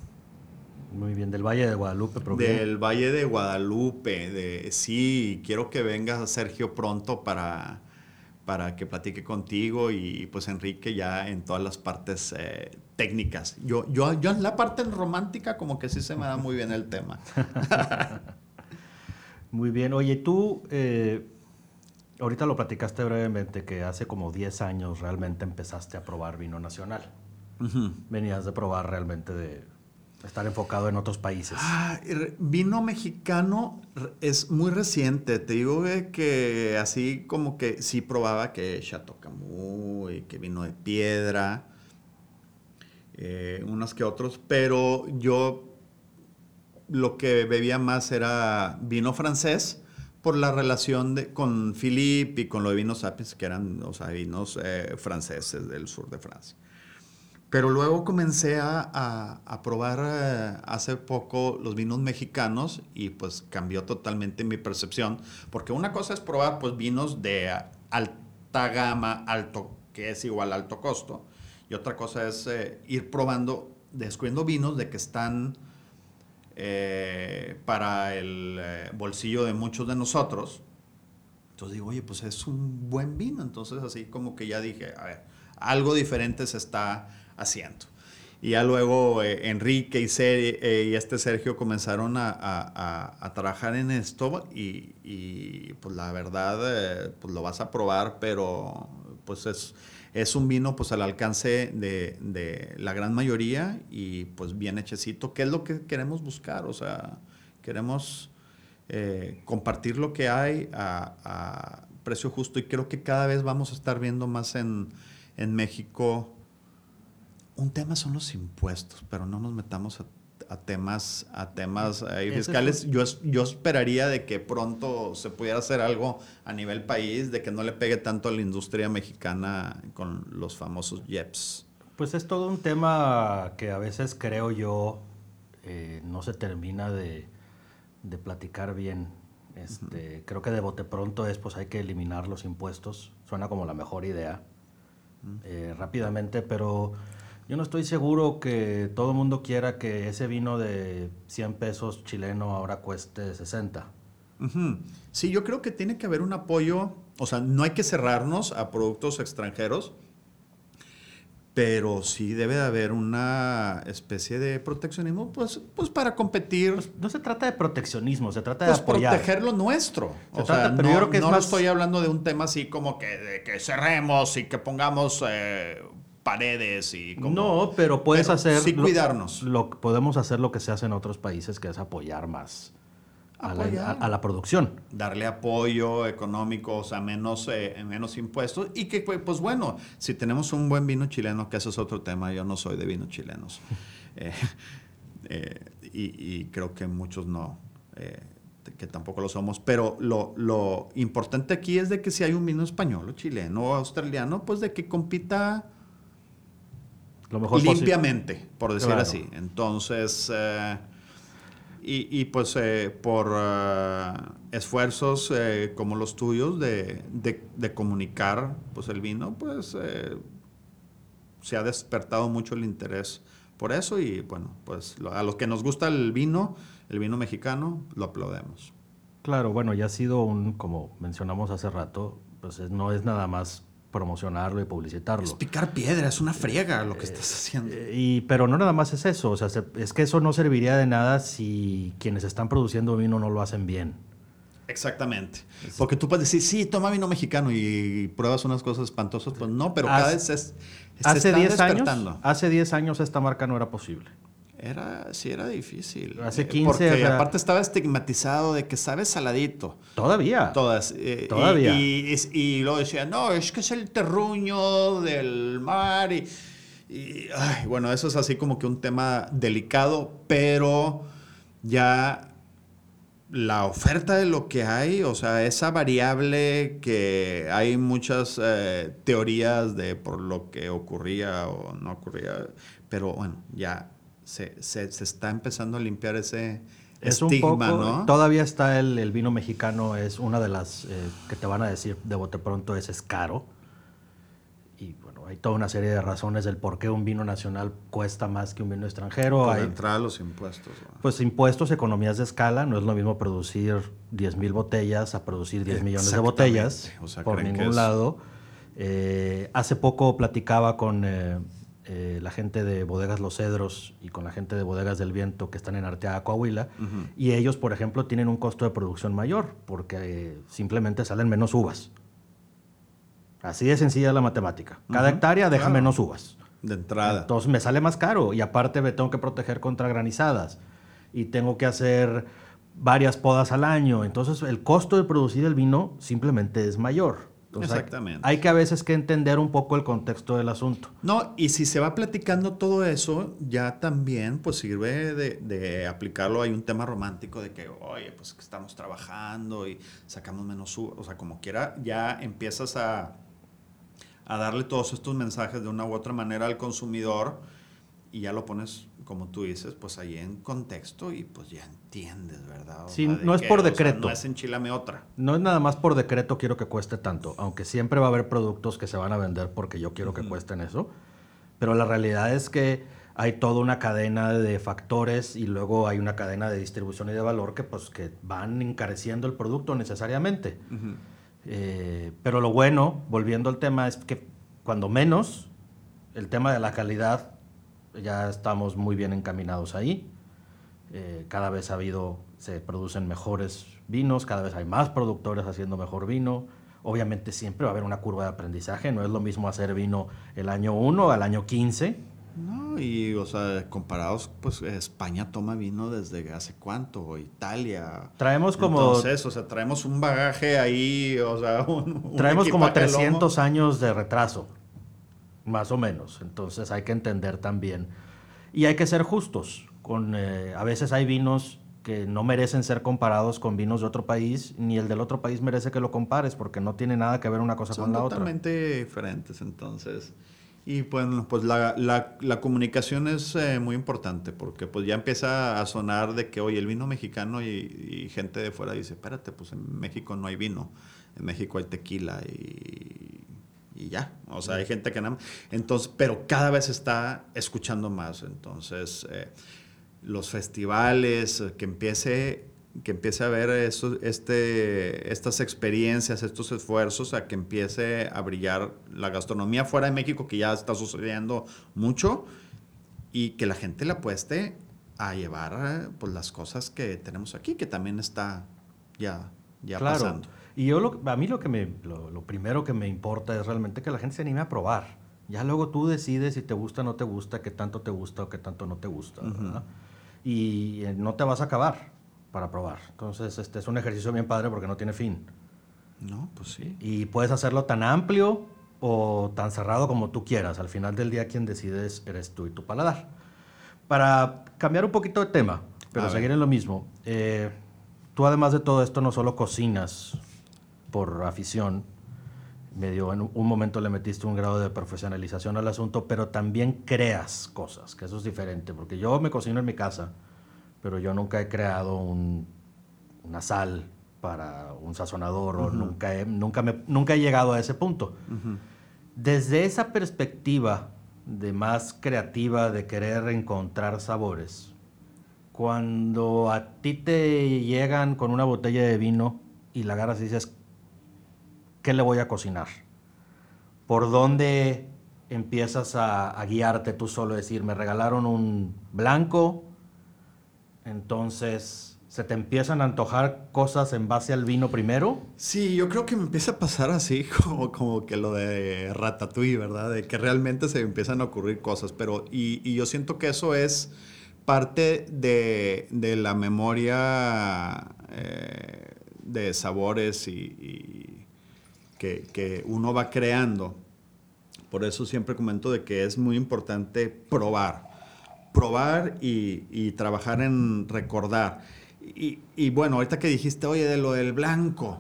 Muy bien, del Valle de Guadalupe. Del Valle de Guadalupe, de, sí, quiero que vengas Sergio pronto para para que platique contigo y pues Enrique ya en todas las partes eh, técnicas. Yo, yo, yo en la parte romántica como que sí se me da muy bien el tema. [laughs] muy bien. Oye, tú eh, ahorita lo platicaste brevemente que hace como 10 años realmente empezaste a probar vino nacional. Venías de probar realmente de estar enfocado en otros países. Ah, vino mexicano es muy reciente. Te digo que así como que sí probaba que Chateau Camus y que vino de piedra, eh, unos que otros, pero yo lo que bebía más era vino francés por la relación de, con Philippe y con lo de vinos Sapiens, que eran o sea, vinos eh, franceses del sur de Francia. Pero luego comencé a, probar eh, hace poco los vinos mexicanos y pues cambió totalmente mi percepción, porque una cosa es probar pues vinos de alta gama, alto, que es igual a alto costo, y otra cosa es eh, ir probando, descubriendo vinos de que están eh, para el bolsillo de muchos de nosotros. Entonces digo, oye, pues es un buen vino. Entonces así como que ya dije, a ver, algo diferente se está haciendo. Y ya luego eh, Enrique y, eh, y, este Sergio comenzaron a, trabajar en esto y, pues la verdad eh, pues lo vas a probar, pero pues es, es un vino pues al alcance de, la gran mayoría y pues bien hechecito, que es lo que queremos buscar, o sea, queremos compartir lo que hay a, precio justo y creo que cada vez vamos a estar viendo más en, en México. Un tema son los impuestos, pero no nos metamos a, temas, a temas fiscales. Yo, yo esperaría de que pronto se pudiera hacer algo a nivel país, de que no le pegue tanto a la industria mexicana con los famosos JEPs. Pues es todo un tema que a veces creo yo eh, no se termina de, platicar bien. Este, Creo que de bote pronto es pues hay que eliminar los impuestos. Suena como la mejor idea. Eh, rápidamente, pero yo no estoy seguro que todo el mundo quiera que ese vino de 100 pesos chileno ahora cueste 60. Sí, yo creo que tiene que haber un apoyo, o sea, no hay que cerrarnos a productos extranjeros, pero sí debe de haber una especie de proteccionismo, pues, pues para competir. Pues, no se trata de proteccionismo, se trata de pues proteger lo nuestro. o sea, pero no, yo creo que no estoy hablando de un tema así como que, de que cerremos y que pongamos... Eh, paredes y como... No, pero puedes Pero hacer... sí cuidarnos. Lo, podemos hacer lo que se hace en otros países, que es apoyar más a la, Apoyar. a- a la producción. darle apoyo económico, o sea, menos, eh, menos impuestos. Y que, pues pues, bueno, si tenemos un buen vino chileno, que eso es otro tema, yo no soy de vinos chilenos. [laughs] Eh, eh, y, y creo que muchos no, eh, que tampoco lo somos. Pero lo, lo importante aquí es de que si hay un vino español o chileno o australiano, pues de que compita Lo mejor posible. limpiamente, por decir Claro. así. Entonces, eh, y, y, pues eh, por eh, esfuerzos eh, como los tuyos de, de- de comunicar pues el vino, pues se ha despertado mucho el interés por eso y bueno, pues lo- a los que nos gusta el vino, el vino mexicano, lo aplaudemos. Claro, bueno, ya ha sido un, como mencionamos hace rato, pues es- no es nada más promocionarlo y publicitarlo. Es picar piedra, es una friega lo que estás haciendo. Eh, Y, pero no nada más es eso, o sea, se- es que eso no serviría de nada si quienes están produciendo vino no lo hacen bien. Exactamente. Porque tú puedes decir, sí, toma vino mexicano y pruebas unas cosas espantosas. Pues no, pero Hace- cada vez es, se Hace está 10 años, hace 10 años esta marca no era posible. Era, sí, era difícil. Hace Eh, 15, Porque o sea- aparte estaba estigmatizado de que sabe saladito. Todavía. Todas. eh, Todavía. Y, y, y luego decían, no, es que es el terruño del mar. Y, y, ay, bueno, eso es así como que un tema delicado, pero ya la oferta de lo que hay, o sea, esa variable que hay muchas eh, teorías de por lo que ocurría o no ocurría, pero bueno, ya se, se- se está empezando a limpiar ese Es un estigma, poco, ¿no? Todavía está el, el vino mexicano, es una de las eh, que te van a decir de bote pronto es, es caro. Y bueno, hay toda una serie de razones del por qué un vino nacional cuesta más que un vino extranjero. Por Hay, entrar a los impuestos. ¿no? pues impuestos, economías de escala, no es lo mismo producir 10 mil botellas a producir 10 millones de botellas O sea, por ningún lado. Eh, hace poco platicaba con eh, eh, la gente de Bodegas Los Cedros y con la gente de Bodegas del Viento que están en Arteaga, Coahuila, Ujú. y ellos, por ejemplo, tienen un costo de producción mayor porque eh, simplemente salen menos uvas. Así de sencilla la matemática. Cada hectárea deja claro. menos uvas. De entrada. Entonces me sale más caro y aparte me tengo que proteger contra granizadas y tengo que hacer varias podas al año. Entonces el costo de producir el vino simplemente es mayor. Exactamente. Hay, que a veces que entender un poco el contexto del asunto. No, y si se va platicando todo eso, ya también pues sirve de, de aplicarlo. Hay un tema romántico de que, oye, pues que estamos trabajando y sacamos menos, u- o sea, como quiera, ya empiezas a, a darle todos estos mensajes de una u otra manera al consumidor y ya lo pones, como tú dices, pues ahí en contexto y pues ya entiendes, ¿verdad? O Sí, sea, no es que, por o sea, decreto. no es enchilame otra. No es nada más por decreto quiero que cueste tanto, aunque siempre va a haber productos que se van a vender porque yo quiero que Ujú. cuesten eso. Pero la realidad es que hay toda una cadena de factores y luego hay una cadena de distribución y de valor que pues que van encareciendo el producto necesariamente. Eh, pero lo bueno, volviendo al tema, es que cuando menos el tema de la calidad ya estamos muy bien encaminados ahí. Eh, cada vez ha habido, se producen mejores vinos, cada vez hay más productores haciendo mejor vino. Obviamente siempre va a haber una curva de aprendizaje, no es lo mismo hacer vino el año 1 al año 15. No, y o sea, comparados, pues España toma vino desde hace cuánto, Italia. Traemos como, Entonces, o sea, traemos un bagaje ahí, o sea, un, un traemos como equipaje al lomo. 300 años de retraso, más o menos. Entonces hay que entender también. Y hay que ser justos. Con, eh, a veces hay vinos que no merecen ser comparados con vinos de otro país, ni el del otro país merece que lo compares, porque no tiene nada que ver una cosa Son con la otra. totalmente diferentes, entonces. Y bueno, pues la, la- la comunicación es eh, muy importante porque pues ya empieza a sonar de que, oye, el vino mexicano y, y gente de fuera dice, espérate, pues en México no hay vino, en México hay tequila y, y ya. O sea, hay gente que nada más- Entonces, pero cada vez está escuchando más. Entonces, eh, los festivales, eh, que empiece que empiece a ver eso, este, estas experiencias, estos esfuerzos, a que empiece a brillar la gastronomía fuera de México, que ya está sucediendo mucho, y que la gente le apueste a llevar eh, pues, las cosas que tenemos aquí, que también está ya, ya claro. pasando. Y yo lo, a mí lo que me, lo, lo primero que me importa es realmente que la gente se anime a probar. Ya luego tú decides si te gusta o no te gusta, qué tanto te gusta o qué tanto no te gusta. ¿verdad? Y eh, no te vas a acabar para probar. Entonces, este es un ejercicio bien padre porque no tiene fin. No, pues sí. Y puedes hacerlo tan amplio o tan cerrado como tú quieras. Al final del día, quien decides eres tú y tu paladar. Para cambiar un poquito de tema, pero A seguir ver. en lo mismo, eh, tú además de todo esto no solo cocinas por afición, medio en un momento le metiste un grado de profesionalización al asunto, pero también creas cosas, que eso es diferente, porque yo me cocino en mi casa, pero yo nunca he creado un- una sal para un sazonador o nunca he, nunca, me- nunca he llegado a ese punto. Desde esa perspectiva de más creativa, de querer encontrar sabores, cuando a ti te llegan con una botella de vino y la agarras y dices, ¿qué le voy a cocinar? ¿Por dónde empiezas a, guiarte tú solo? Decir, me regalaron un blanco, entonces se te empiezan a antojar cosas en base al vino primero. Sí, yo creo que me empieza a pasar así [laughs] como, como que lo de Ratatouille, ¿verdad? De que realmente se empiezan a ocurrir cosas, pero y, y yo siento que eso es parte de, de la memoria eh, de sabores y que, que uno va creando. Por eso siempre comento de que es muy importante probar. Probar y, y trabajar en recordar. Y, y bueno, ahorita que dijiste, oye, de lo del blanco,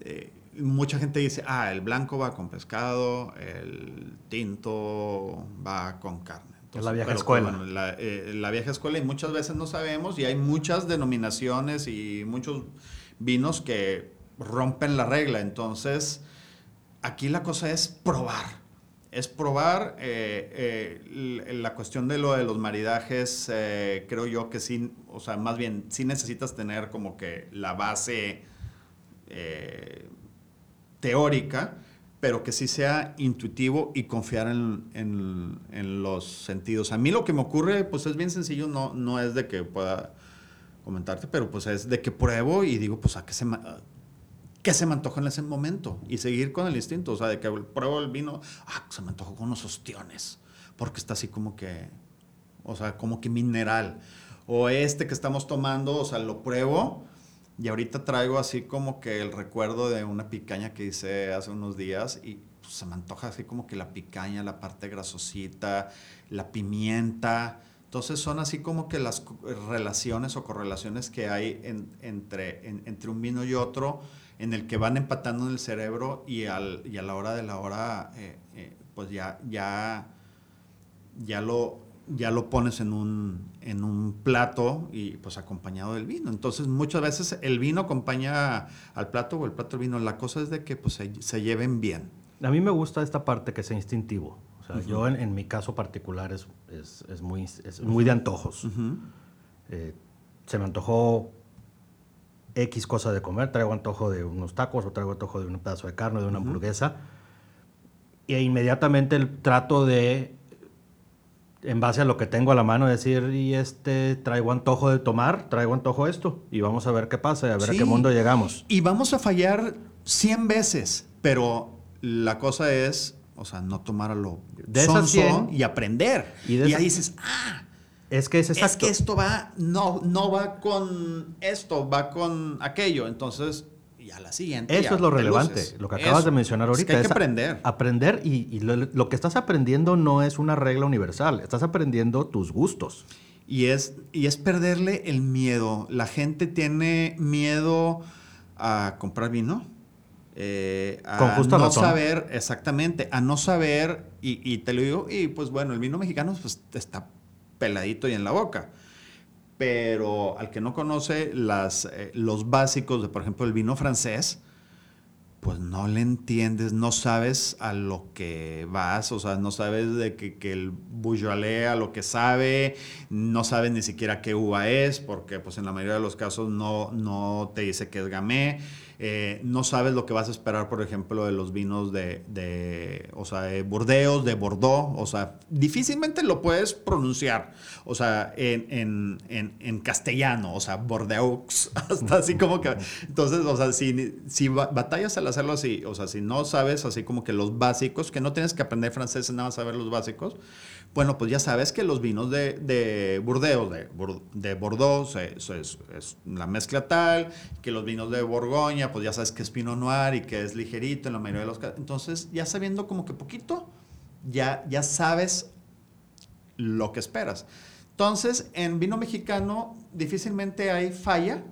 eh, mucha gente dice, ah, el blanco va con pescado, el tinto va con carne. Es la vieja pero, escuela. bueno, la, eh, la vieja escuela y muchas veces no sabemos y hay muchas denominaciones y muchos vinos que rompen la regla. Entonces, aquí la cosa es probar. Es probar eh, eh, la cuestión de lo de los maridajes, eh, creo yo que sí, o sea, más bien, sí necesitas tener como que la base teórica, pero que sí sea intuitivo y confiar en, en- en los sentidos. A mí lo que me ocurre, pues es bien sencillo, no, no es de que pueda comentarte, pero pues es de que pruebo y digo, pues a qué se qué se me antoja en ese momento y seguir con el instinto, o sea, de que pruebo el vino, ah, se me antojó con unos ostiones, porque está así como que, o sea, como que mineral. O este que estamos tomando, o sea, lo pruebo y ahorita traigo así como que el recuerdo de una picaña que hice hace unos días y pues, se me antoja así como que la picaña, la parte grasosita, la pimienta. Entonces son así como que las relaciones o correlaciones que hay en- entre, en- entre un vino y otro, en el que van empatando en el cerebro y, al, y a la hora de la hora, eh, eh, pues ya, ya, ya lo, ya lo pones en un, en un plato y pues acompañado del vino. Entonces muchas veces el vino acompaña al plato o el plato al vino. La cosa es de que pues se, se lleven bien. A mí me gusta esta parte que sea instintivo. O sea, yo en, en mi caso particular es, es, es muy, es muy de antojos. Eh, se me antojó X cosa de comer, traigo antojo de unos tacos o traigo antojo de un pedazo de carne, de una hamburguesa. E inmediatamente el trato de, en base a lo que tengo a la mano, decir, y este, traigo antojo de tomar, traigo antojo esto, y vamos a ver qué pasa, y a ver a qué mundo llegamos. Y vamos a fallar 100 veces, pero la cosa es, o sea, no tomar a lo De esas sonso 100, y aprender. y Y, de ahí dices, ah, Es que es es exacto. que esto va, no, no va con esto, va con aquello. Entonces, y a la siguiente. Eso ya es lo te relevante, luces. lo que acabas Eso. de mencionar Es ahorita. que hay que es aprender. Aprender y, y lo, lo que estás aprendiendo no es una regla universal, estás aprendiendo tus gustos. Y es, y es perderle el miedo. La gente tiene miedo a comprar vino. eh, a Con justa no razón. saber, exactamente, a no saber, y, y te lo digo, y pues bueno, el vino mexicano pues, está peladito y en la boca. Pero al que no conoce las, eh, los básicos de, por ejemplo, el vino francés, pues no le entiendes, no sabes a lo que vas, o sea, no sabes de que, que el Beaujolais a lo que sabe, no sabes ni siquiera qué uva es, porque pues en la mayoría de los casos no, no te dice que es gamay, eh, no sabes lo que vas a esperar, por ejemplo, de los vinos de, de, o sea, de Burdeos, de Bordeaux, o sea, difícilmente lo puedes pronunciar, o sea, en, en, en, en castellano, o sea, Bordeaux, [laughs] hasta así como que, entonces, o sea, si, si ba- batallas al hacerlo así. O sea, si no sabes así como que los básicos, que no tienes que aprender francés, nada más saber los básicos, bueno, pues ya sabes que los vinos de, de Burdeos, de, de Bordeaux, es, es, la mezcla tal, que los vinos de Borgoña, pues ya sabes que es Pinot Noir y que es ligerito en la mayoría de los casos. Entonces, ya sabiendo como que poquito, ya, ya sabes lo que esperas. Entonces, en vino mexicano difícilmente hay falla.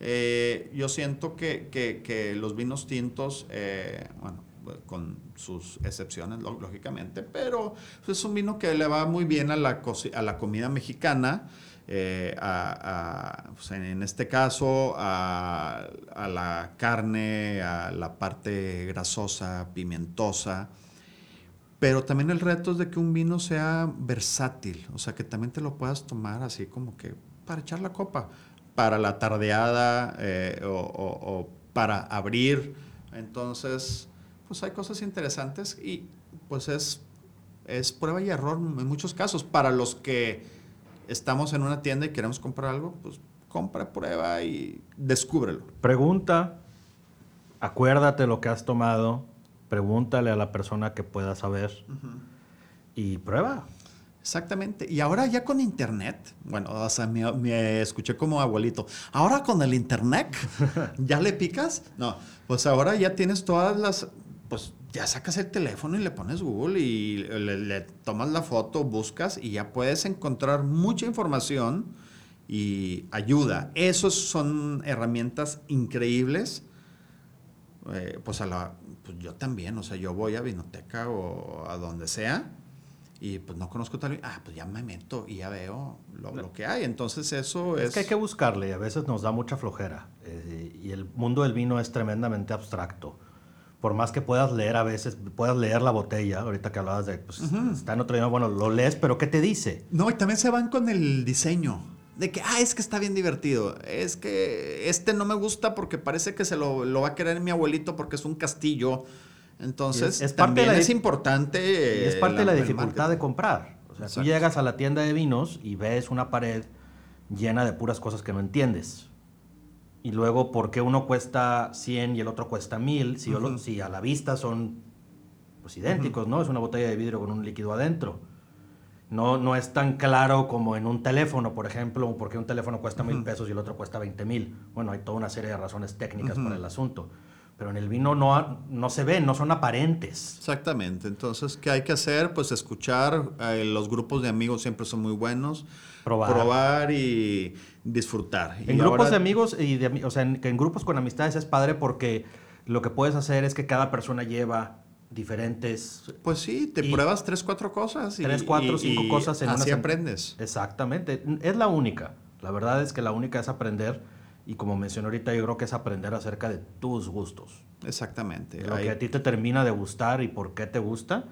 Eh, yo siento que, que, los vinos tintos, eh, bueno, con sus excepciones, lógicamente, pero es un vino que le va muy bien a la, a la comida mexicana. Eh, pues, en este caso a, a, la carne, a la parte grasosa, pimentosa, pero también el reto es de que un vino sea versátil, o sea, que también te lo puedas tomar así como que para echar la copa, para la tardeada eh, o, para abrir. Entonces, pues hay cosas interesantes y pues es, es prueba y error en muchos casos. Para los que estamos en una tienda y queremos comprar algo, pues compra, prueba y descúbrelo. Pregunta, acuérdate lo que has tomado pregúntale a la persona que pueda saber y prueba. Exactamente. Y ahora ya con internet, bueno, o sea, me, escuché como abuelito. Ahora con el internet, [laughs] ¿ya le picas? No, pues ahora ya tienes todas las, pues ya sacas el teléfono y le pones Google y le, le tomas la foto, buscas y ya puedes encontrar mucha información y ayuda. Esas son herramientas increíbles eh, pues a la, pues yo también, o sea, yo voy a Vinoteca o a donde sea y pues no conozco tal, ah, pues ya me meto y ya veo lo, que hay. Entonces eso es... Es que hay que buscarle y a veces nos da mucha flojera. Eh, y el mundo del vino es tremendamente abstracto. Por más que puedas leer a veces, puedas leer la botella, ahorita que hablabas de, pues está en otro idioma, bueno, lo lees, pero ¿qué te dice? No, y también se van con el diseño de que, ah, es que está bien divertido. Es que este no me gusta porque parece que se lo, lo va a querer mi abuelito porque es un castillo. Entonces, es, también es importante. es parte de la dificultad de comprar. O sea, tú llegas a la tienda de vinos y ves una pared llena de puras cosas que no entiendes. Y luego, ¿por qué uno cuesta 100 y el otro cuesta 1000? Si, si a la vista son pues, idénticos, ¿no? Es una botella de vidrio con un líquido adentro. No, no es tan claro como en un teléfono, por ejemplo, porque un teléfono cuesta mil pesos y el otro cuesta 20 mil. Bueno, hay toda una serie de razones técnicas para el asunto. Pero en el vino no, no se ven, no son aparentes. Exactamente. Entonces, ¿qué hay que hacer? Pues escuchar. Eh, los grupos de amigos siempre son muy buenos. Probar. Probar y disfrutar. En grupos de amigos, y de, o sea, en, en grupos con amistades es padre porque lo que puedes hacer es que cada persona lleva diferentes. Pues sí, te pruebas tres, cuatro cosas. Y, tres, cuatro, cinco cosas en así aprendes. Exactamente. Es la única. La verdad es que la única es aprender. Y como mencioné ahorita, yo creo que es aprender acerca de tus gustos. Exactamente. Lo que a ti te termina de gustar y por qué te gusta.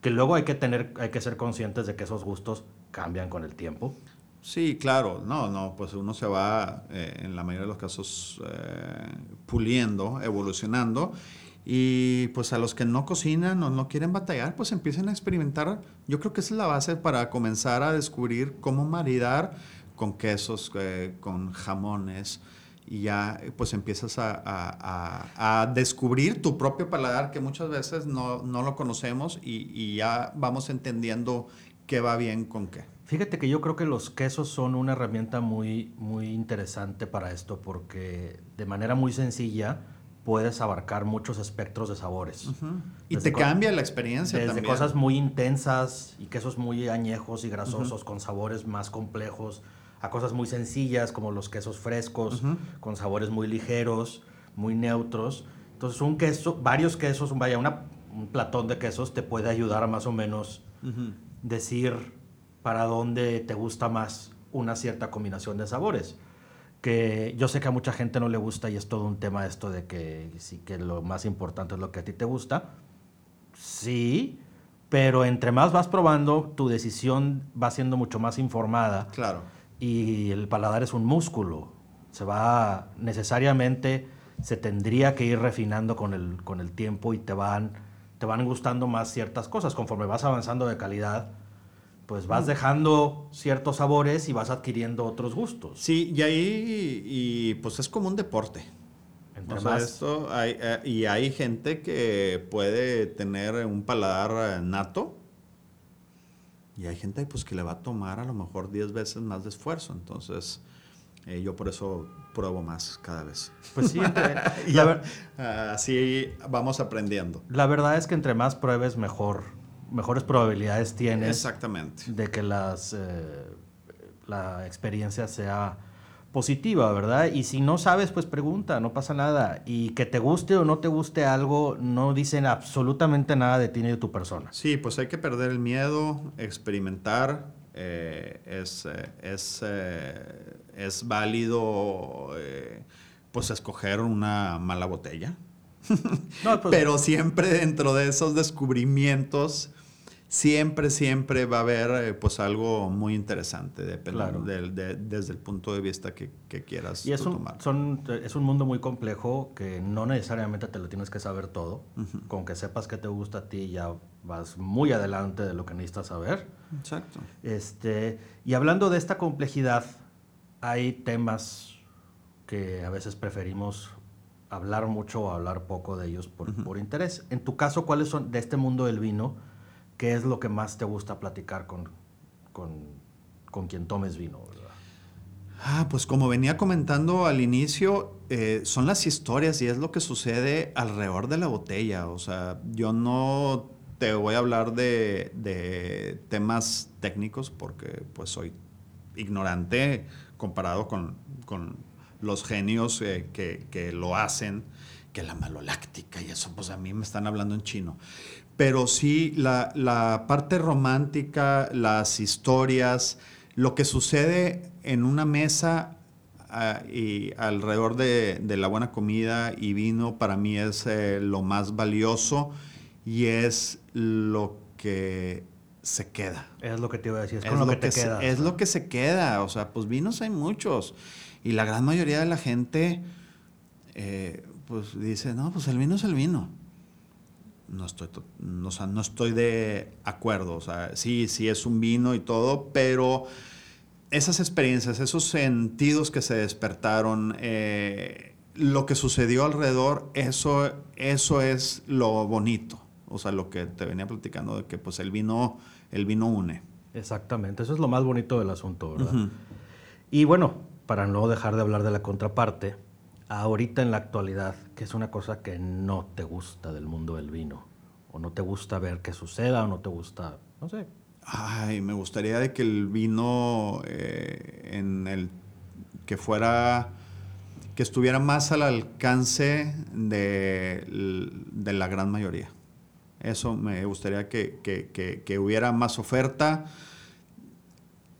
Que luego hay que tener, hay que ser conscientes de que esos gustos cambian con el tiempo. Sí, claro, no, no, pues uno se va eh, en la mayoría de los casos eh, puliendo, evolucionando y pues a los que no cocinan o no quieren batallar, pues empiecen a experimentar. Yo creo que esa es la base para comenzar a descubrir cómo maridar con quesos, eh, con jamones. Y ya pues empiezas a, descubrir tu propio paladar que muchas veces no, lo conocemos y, y ya vamos entendiendo qué va bien con qué. Fíjate que yo creo que los quesos son una herramienta muy, muy interesante para esto porque de manera muy sencilla puedes abarcar muchos espectros de sabores. Y te cambia la experiencia desde cosas muy intensas y quesos muy añejos y grasosos con sabores más complejos a cosas muy sencillas como los quesos frescos con sabores muy ligeros, muy neutros. Entonces un queso, varios quesos, vaya, una, un platón de quesos te puede ayudar a más o menos decir para dónde te gusta más una cierta combinación de sabores que yo sé que a mucha gente no le gusta y es todo un tema esto de que sí que lo más importante es lo que a ti te gusta. Sí, pero entre más vas probando, tu decisión va siendo mucho más informada. Claro. Y el paladar es un músculo. Se va necesariamente se tendría que ir refinando con el, con el tiempo y te van, te van gustando más ciertas cosas conforme vas avanzando de calidad pues vas dejando ciertos sabores y vas adquiriendo otros gustos. Sí, y ahí y, pues es como un deporte. O sea, esto hay, eh, y hay gente que puede tener un paladar eh, nato y hay gente pues que le va a tomar a lo mejor 10 veces más de esfuerzo. Entonces, eh, yo por eso pruebo más cada vez. Pues sí, [laughs] y así vamos aprendiendo. La verdad es que entre más pruebes, mejor, mejores probabilidades tienes. Exactamente. De que las, la experiencia sea positiva, ¿verdad? Y si no sabes, pues pregunta, no pasa nada. Y que te guste o no te guste algo, no dicen absolutamente nada de ti ni de tu persona. Sí, pues hay que perder el miedo, experimentar. Eh, es, eh, es, eh, es, válido, pues, escoger una mala botella. Pues [laughs] Pero siempre dentro de esos descubrimientos siempre, siempre va a haber eh, pues algo muy interesante, dependiendo desde el punto de vista que, quieras y es un, Son, es un mundo muy complejo que no necesariamente te lo tienes que saber todo. Con que sepas que te gusta a ti ya vas muy adelante de lo que necesitas saber. Exacto. Este, y hablando de esta complejidad, hay temas que a veces preferimos hablar mucho o hablar poco de ellos por, por interés. En tu caso, ¿cuáles son de este mundo del vino? ¿Qué es lo que más te gusta platicar con, con, quien tomes vino? Ah, pues como venía comentando al inicio, eh, son las historias y es lo que sucede alrededor de la botella. O sea, yo no te voy a hablar de, temas técnicos porque pues soy ignorante comparado con, los genios eh, que, que, lo hacen, que la maloláctica y eso, pues a mí me están hablando en chino pero sí la, parte romántica, las historias, lo que sucede en una mesa ah, y alrededor de, la buena comida y vino para mí es eh, lo más valioso y es lo que se queda. Es lo que te iba a decir, es, lo, que, te queda. Es lo que se queda, o sea, pues vinos hay muchos y la gran mayoría de la gente eh, pues dice, no, pues el vino es el vino no estoy, no, no estoy de acuerdo. O sea, sí, sí es un vino y todo, pero esas experiencias, esos sentidos que se despertaron, eh, lo que sucedió alrededor, eso, eso es lo bonito. O sea, lo que te venía platicando de que pues el vino, el vino une. Exactamente, eso es lo más bonito del asunto, ¿verdad? Y bueno, para no dejar de hablar de la contraparte, ahorita en la actualidad, que es una cosa que no te gusta del mundo del vino? ¿O no te gusta ver que suceda o no te gusta, no sé? Ay, me gustaría de que el vino eh, en el que fuera que estuviera más al alcance de, la gran mayoría. Eso me gustaría que, que, que hubiera más oferta,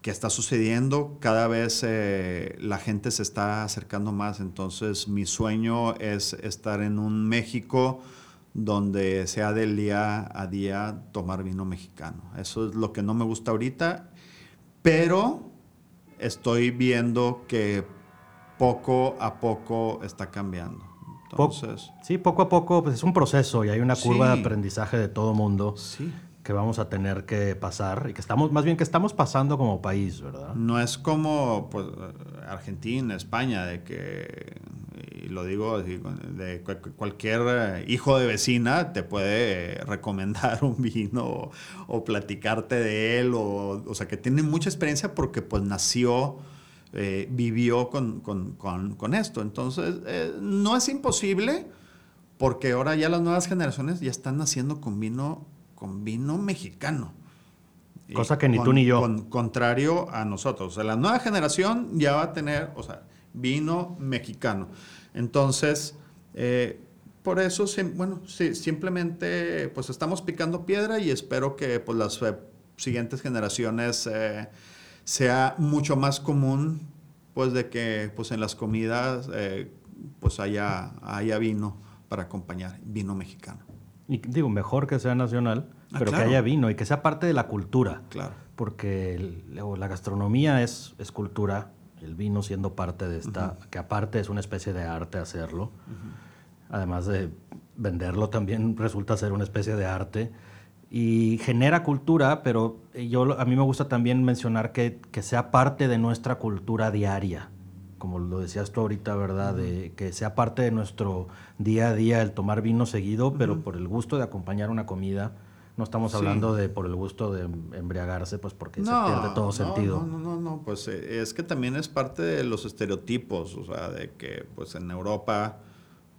que está sucediendo. Cada vez eh, la gente se está acercando más. Entonces mi sueño es estar en un México donde sea del día a día tomar vino mexicano. Eso es lo que no me gusta ahorita, pero estoy viendo que poco a poco está cambiando. Entonces, sí, poco a poco pues es un proceso y hay una curva de aprendizaje de todo mundo. Sí que vamos a tener que pasar y que estamos, más bien que estamos pasando como país, ¿verdad? No es como pues, Argentina, España, de que, y lo digo, de cualquier hijo de vecina te puede recomendar un vino o, platicarte de él, o, o, sea, que tiene mucha experiencia porque pues nació, eh, vivió con, con, con, esto. Entonces, eh, no es imposible porque ahora ya las nuevas generaciones ya están naciendo con vino con vino mexicano. Cosa que ni tú ni yo. contrario a nosotros. O sea, la nueva generación ya va a tener, o sea, vino mexicano. Entonces, eh, por eso, bueno, sí, simplemente pues estamos picando piedra y espero que pues, las eh, siguientes generaciones eh, sea mucho más común pues de que pues en las comidas pues haya, haya vino para acompañar, vino mexicano. Y digo, mejor que sea nacional, ah, pero que haya vino y que sea parte de la cultura. Claro. Porque la gastronomía es, es cultura, el vino siendo parte de esta, que aparte es una especie de arte hacerlo. Además de venderlo también resulta ser una especie de arte. Y genera cultura, pero yo, a mí me gusta también mencionar que, que sea parte de nuestra cultura diaria. Como lo decías tú ahorita, ¿verdad? De que sea parte de nuestro día a día el tomar vino seguido, pero por el gusto de acompañar una comida. No estamos Sí. hablando de por el gusto de embriagarse, pues porque se pierde todo no, sentido. No, no, no, no, pues eh, es que también es parte de los estereotipos, o sea, de que pues en Europa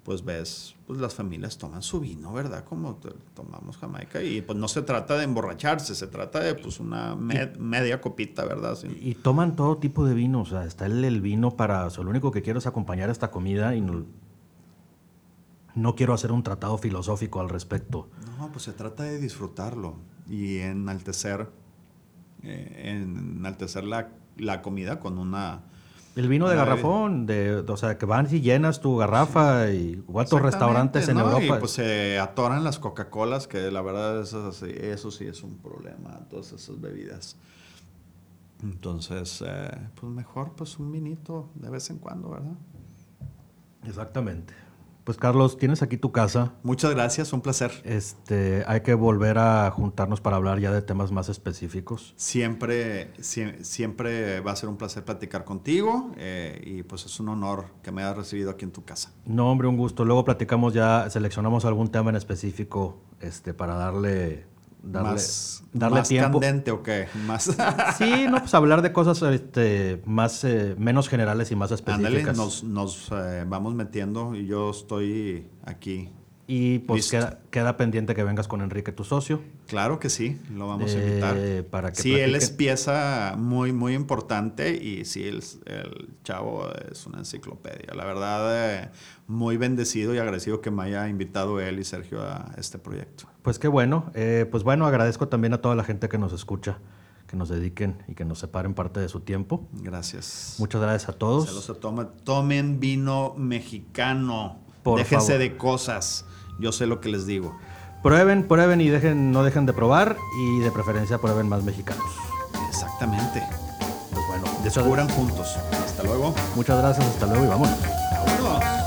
pues ves, pues las familias toman su vino, ¿verdad? Como tomamos Jamaica y pues no se trata de emborracharse, se trata de pues una med- media copita, ¿verdad? Sí. Y toman todo tipo de vino, o sea, está el, el vino para, o sea, lo único que quiero es acompañar esta comida y no, no quiero hacer un tratado filosófico al respecto. No, pues se trata de disfrutarlo y enaltecer, eh, enaltecer la, la comida con una... El vino de garrafón, de, o sea, que van y llenas tu garrafa y cuántos restaurantes en ¿no? Europa. Y pues se atoran las Coca-Colas, que la verdad eso, sí- eso sí es un problema, todas esas bebidas. Entonces, eh, pues mejor pues un vinito de vez en cuando, ¿verdad? Exactamente. Pues Carlos, tienes aquí tu casa. Muchas gracias, un placer. Este, hay que volver a juntarnos para hablar ya de temas más específicos. Siempre, sie- siempre va a ser un placer platicar contigo eh, y pues es un honor que me hayas recibido aquí en tu casa. No, hombre, un gusto. Luego platicamos ya, seleccionamos algún tema en específico, este, para darle, darle, más darle más tiempo. candente o qué? Más... [laughs] Sí, no, pues hablar de cosas este, más, eh, menos generales y más Ándale, específicas. nos, nos eh, vamos metiendo y yo estoy aquí. Y pues queda, queda pendiente que vengas con Enrique, tu socio. Claro que sí, lo vamos a Eh, invitar. para que sí, él es pieza muy, muy importante y sí, el, el chavo es una enciclopedia. La verdad, muy bendecido y agradecido que me haya invitado él y Sergio a este proyecto. Pues qué bueno. Eh, pues bueno, agradezco también a toda la gente que nos escucha, que nos dediquen y que nos separen parte de su tiempo. Gracias. Muchas gracias a Se todos. los toma- tomen vino mexicano. Por Déjense favor. de cosas. Yo sé lo que les digo. Prueben, prueben y dejen, no dejen de probar y de preferencia prueben más mexicanos. Exactamente. Pues bueno, Descubran juntos. Hasta luego. muchas gracias, hasta luego y vámonos. Vámonos.